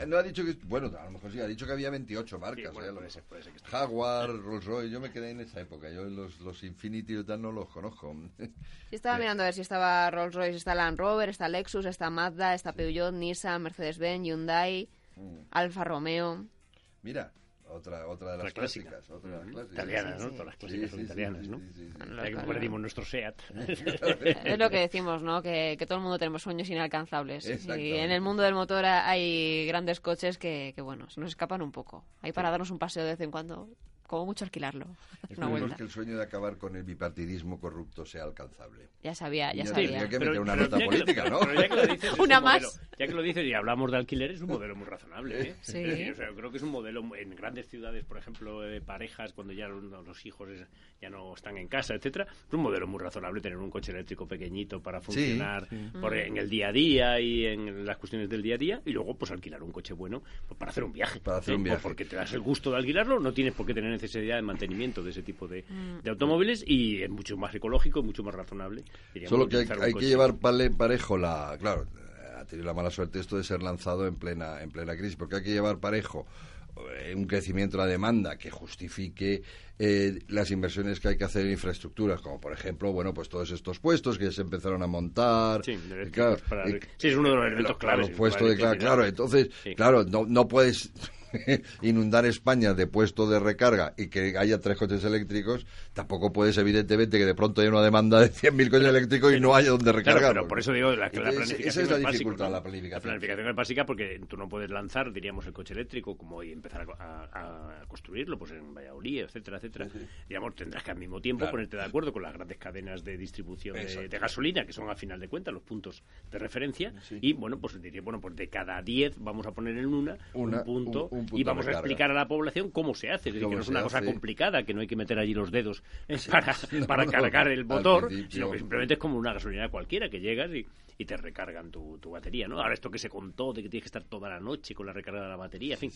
que- No ha dicho que... Bueno, a lo mejor sí, ha dicho que había 28 marcas. Sí, bueno, ¿eh? puede ser, puede ser que. Jaguar, Rolls Royce, yo me quedé en esa época. Yo los, los Infinity y tal no los conozco. (laughs) Sí, estaba mirando a ver si estaba Rolls Royce, está Land Rover, está Lexus, está Mazda, está Peugeot, Nissan, Mercedes-Benz, Hyundai, Mm. Alfa Romeo. Mira, otra, otra de las Otra clásica. clásicas. Otra de las clásicas. Italianas, ¿no? sí. Todas las clásicas son italianas, ¿no? sí, sí, sí. Bueno, Ya que perdimos nuestro SEAT. (laughs) Es lo que decimos, ¿no? Que, que todo el mundo tenemos sueños inalcanzables. Y en el mundo del motor ha- hay grandes coches que, que, bueno, se nos escapan un poco. Hay para darnos un paseo de vez en cuando, como mucho alquilarlo. (laughs) Una Esperemos que el sueño de acabar con el bipartidismo corrupto sea alcanzable. Ya sabía, ya Ya sabía. que Pero- meter una pero nota ya que lo- política, ¿no? pero ya que lo dices, es Una un más. modelo- ya que lo dices y hablamos de alquiler, es un modelo muy razonable. ¿eh? Sí. Es (laughs) decir, o sea, yo creo que es un modelo en grandes ciudades, por ejemplo, de parejas, cuando ya los, los hijos es- ya no están en casa, etcétera. Es un modelo muy razonable tener un coche eléctrico pequeñito para funcionar sí. por- en el día a día y en las cuestiones del día a día, y luego pues alquilar un coche bueno pues, para hacer un viaje. Para hacer un viaje. Porque te das el gusto de alquilarlo, no tienes por qué tener necesidad de mantenimiento de ese tipo de, Mm. de automóviles y es mucho más ecológico, mucho más razonable. diríamos, Solo que hay, hay que llevar pale- parejo la... Claro, ha tenido la mala suerte esto de ser lanzado en plena, en plena crisis, porque hay que llevar parejo un crecimiento de la demanda que justifique eh, las inversiones que hay que hacer en infraestructuras, como por ejemplo, bueno, pues todos estos puestos que se empezaron a montar. Sí, y eléctricos claro, para- y- sí, es uno de los elementos claves, Los puestos para de, claro, claro, entonces, Sí. claro, no, no puedes (laughs) inundar España de puestos de recarga y que haya tres coches eléctricos, tampoco puedes, evidentemente, que de pronto haya una demanda de 100.000 coches eléctricos y no haya donde Claro, recargar. pero por eso digo la, planificación Esa es la básico, dificultad, ¿no? la planificación. La planificación es básica porque tú no puedes lanzar, diríamos, el coche eléctrico como y empezar a, a- a construirlo pues en Valladolid, etcétera, etcétera. Digamos, tendrás que al mismo tiempo Claro. ponerte de acuerdo con las grandes cadenas de distribución de, gasolina, que son al final de cuentas los puntos de referencia. Sí. Y bueno, pues diría, bueno, pues de cada 10 vamos a poner en una, Una- un, punto, un- un punto y vamos a explicar a la población cómo se hace. Es decir, que no es una cosa hace. complicada, que no hay que meter allí los dedos (laughs) para, (laughs) para no. cargar el motor, sino que simplemente es como una gasolinera cualquiera que llegas y, y te recargan tu, tu batería, ¿no? Ahora esto que se contó de que tienes que estar toda la noche con la recarga de la batería, en fin,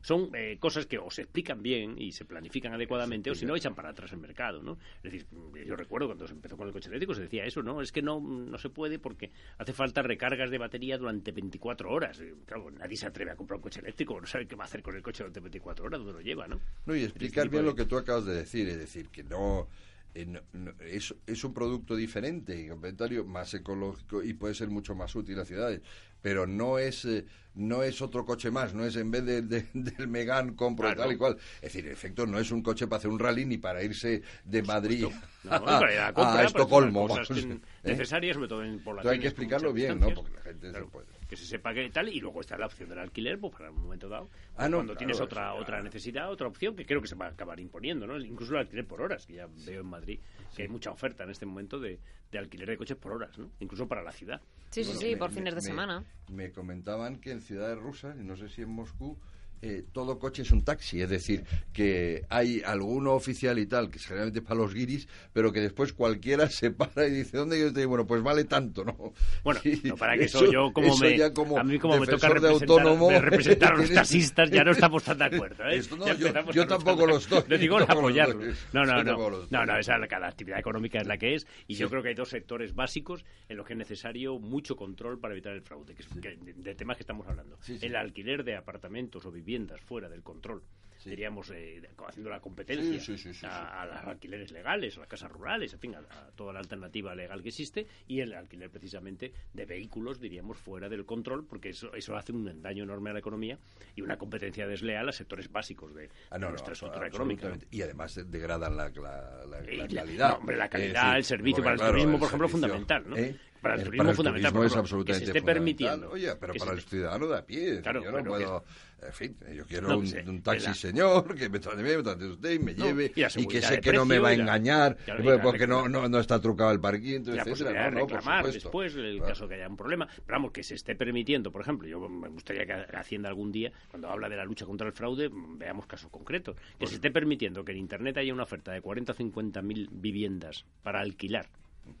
son eh, cosas que o se explican bien y se planifican adecuadamente o si no echan para atrás el mercado, ¿no? Es decir, yo recuerdo cuando se empezó con el coche eléctrico se decía eso, ¿no? Es que no, no se puede porque hace falta recargas de batería durante 24 horas. Y, Claro, nadie se atreve a comprar un coche eléctrico, no sabe qué va a hacer con el coche durante 24 horas, dónde lo lleva, ¿no? No, y explicar bien lo que tú acabas de decir, es decir, que no, eh, no- no- es, es un producto diferente y complementario, más ecológico y puede ser mucho más útil a ciudades, pero no es eh, no es otro coche más, no es en vez de, de- (laughs) del Megan compro Claro. tal y cual. Es decir, en efecto, no es un coche para hacer un rally ni para irse de Madrid No, a (laughs) Estocolmo. cosas (laughs) ¿eh? necesarias, sobre todo en hay que explicarlo bien, ¿no? Porque la gente se Claro, puede. Que se sepa que tal, y luego está la opción del alquiler, pues para un momento dado. Ah, no, cuando claro, tienes otra otra necesidad, otra opción, que creo que se va a acabar imponiendo, ¿no? Incluso el alquiler por horas, que ya veo en Madrid que hay mucha oferta en este momento de, de alquiler de coches por horas, ¿no? Incluso para la ciudad. Sí, sí, Bueno, sí, me- por me- fines de me- semana. Me comentaban que en ciudades rusas, y no sé si en Moscú, eh, todo coche es un taxi, es decir, que hay alguno oficial y tal, que es generalmente para los guiris, pero que después cualquiera se para y dice, ¿dónde quieres ir? Bueno, pues vale tanto, ¿no? Bueno, Sí, no, para que eso, yo como eso me, como a mí como me toca de representar, autónomo, representar a los (laughs) taxistas, ya no estamos tan de acuerdo, ¿eh? Esto no, yo- (laughs) yo no tampoco lo estoy. Lo digo apoyarlo. estoy. No, no, Yo no. estoy. No, no, esa, cada actividad económica es la que es y yo Sí. creo que hay dos sectores básicos en los que es necesario mucho control para evitar el fraude, que es que- de, de temas que estamos hablando. Sí, sí. El alquiler de apartamentos o viviendas fuera del control. Sí. Diríamos, eh, haciendo la competencia Sí, sí, a, los alquileres legales, a las casas rurales, en fin, a, a toda la alternativa legal que existe y el alquiler precisamente de vehículos, diríamos, fuera del control, porque eso, eso hace un daño enorme a la economía y una competencia desleal a sectores básicos de, Ah, no, de no, nuestra estructura económica. ¿no? absolutamente. Y además de- degradan la, la- calidad. hombre, la Es calidad, el servicio para el claro, turismo, por ejemplo, servicio, fundamental, ¿no? ¿eh? Para el turismo fundamental, es ejemplo, absolutamente que se esté fundamental. permitiendo. Oye, pero para el ciudadano de a pie. Claro, yo no puedo... En fin, yo quiero No, un, taxi señor que me trate me trate usted y me No, lleve y que sé que no me va a engañar claro, pues, la porque no, no, no está trucado el parking, la posibilidad de reclamar después el Claro. caso que haya un problema. Pero vamos, que se esté permitiendo, por ejemplo, yo me gustaría que Hacienda algún día, cuando habla de la lucha contra el fraude, veamos casos concretos. Que se esté permitiendo que en Internet haya una oferta de 40 o 50 mil viviendas para alquilar,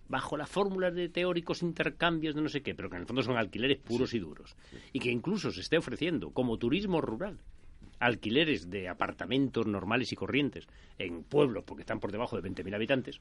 bajo las fórmulas de teóricos intercambios de no sé qué, pero que en el fondo son alquileres puros y duros. Y que incluso se esté ofreciendo como turismo rural alquileres de apartamentos normales y corrientes en pueblos porque están por debajo de 20.000 habitantes.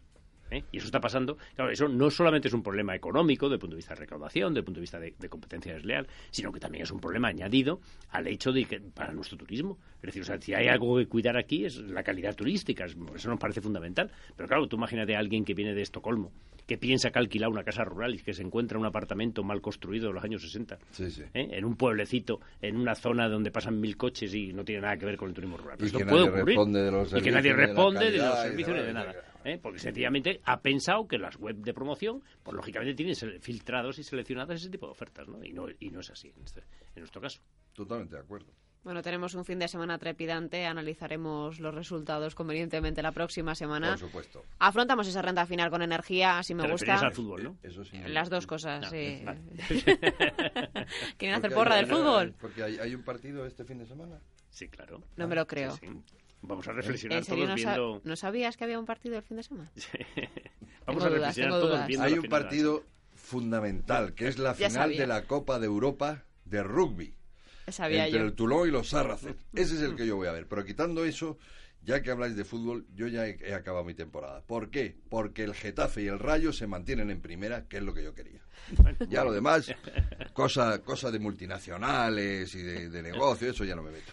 ¿eh? Y eso está pasando. Claro, eso no solamente es un problema económico, desde el punto de vista de recaudación, desde el punto de vista de, de competencia desleal, sino que también es un problema añadido al hecho de que para nuestro turismo. Es decir, o sea, si hay algo que cuidar aquí es la calidad turística, es- eso nos parece fundamental. Pero claro, tú imagínate a alguien que viene de Estocolmo, que piensa que alquilar una casa rural y que se encuentra un apartamento mal construido de los años 60. Sí, sí. ¿eh? en un pueblecito, en una zona donde pasan mil coches y no tiene nada que ver con el turismo rural. Y Esto que puede nadie ocurrir. responde de los y que nadie de responde de, los servicios ni nada, de nada. ¿eh? Porque sencillamente ha pensado que las web de promoción, pues lógicamente tienen filtrados y seleccionadas ese tipo de ofertas, ¿no? Y no, y no es así en, este- en nuestro caso. Totalmente de acuerdo. Bueno, tenemos un fin de semana trepidante. Analizaremos los resultados convenientemente la próxima semana. Por supuesto. Afrontamos esa renta final con energía, así me Te gusta. al fútbol, ¿no? Eso sí. Las dos cosas, Ah, sí. vale. (laughs) (laughs) ¿Quieren hacer Porque porra hay- del fútbol? Porque hay, hay un partido este fin de semana. Sí, claro. No me lo creo. Sí, sí. Vamos a reflexionar ¿En serio todos no, viendo... no sabías que había un partido el fin de semana? (laughs) Vamos Tengo a reflexionar todos dudas. viendo Hay un final. partido fundamental, que es la Ya final sabía. de la Copa de Europa de rugby. Sabía entre yo. el Toulon y los Sarracens. Ese es el que yo voy a ver. Pero quitando eso, ya que habláis de fútbol, yo ya he, he acabado mi temporada. ¿Por qué? Porque el Getafe y el Rayo se mantienen en primera, que es lo que yo quería. Ya lo demás, cosa, cosa de multinacionales y de, de negocio, eso ya no me meto.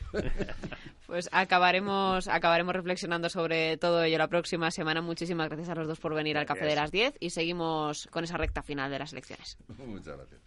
Pues acabaremos, acabaremos reflexionando sobre todo ello la próxima semana. Muchísimas gracias a los dos por venir al Café de las 10 y seguimos con esa recta final de las elecciones. Muchas gracias.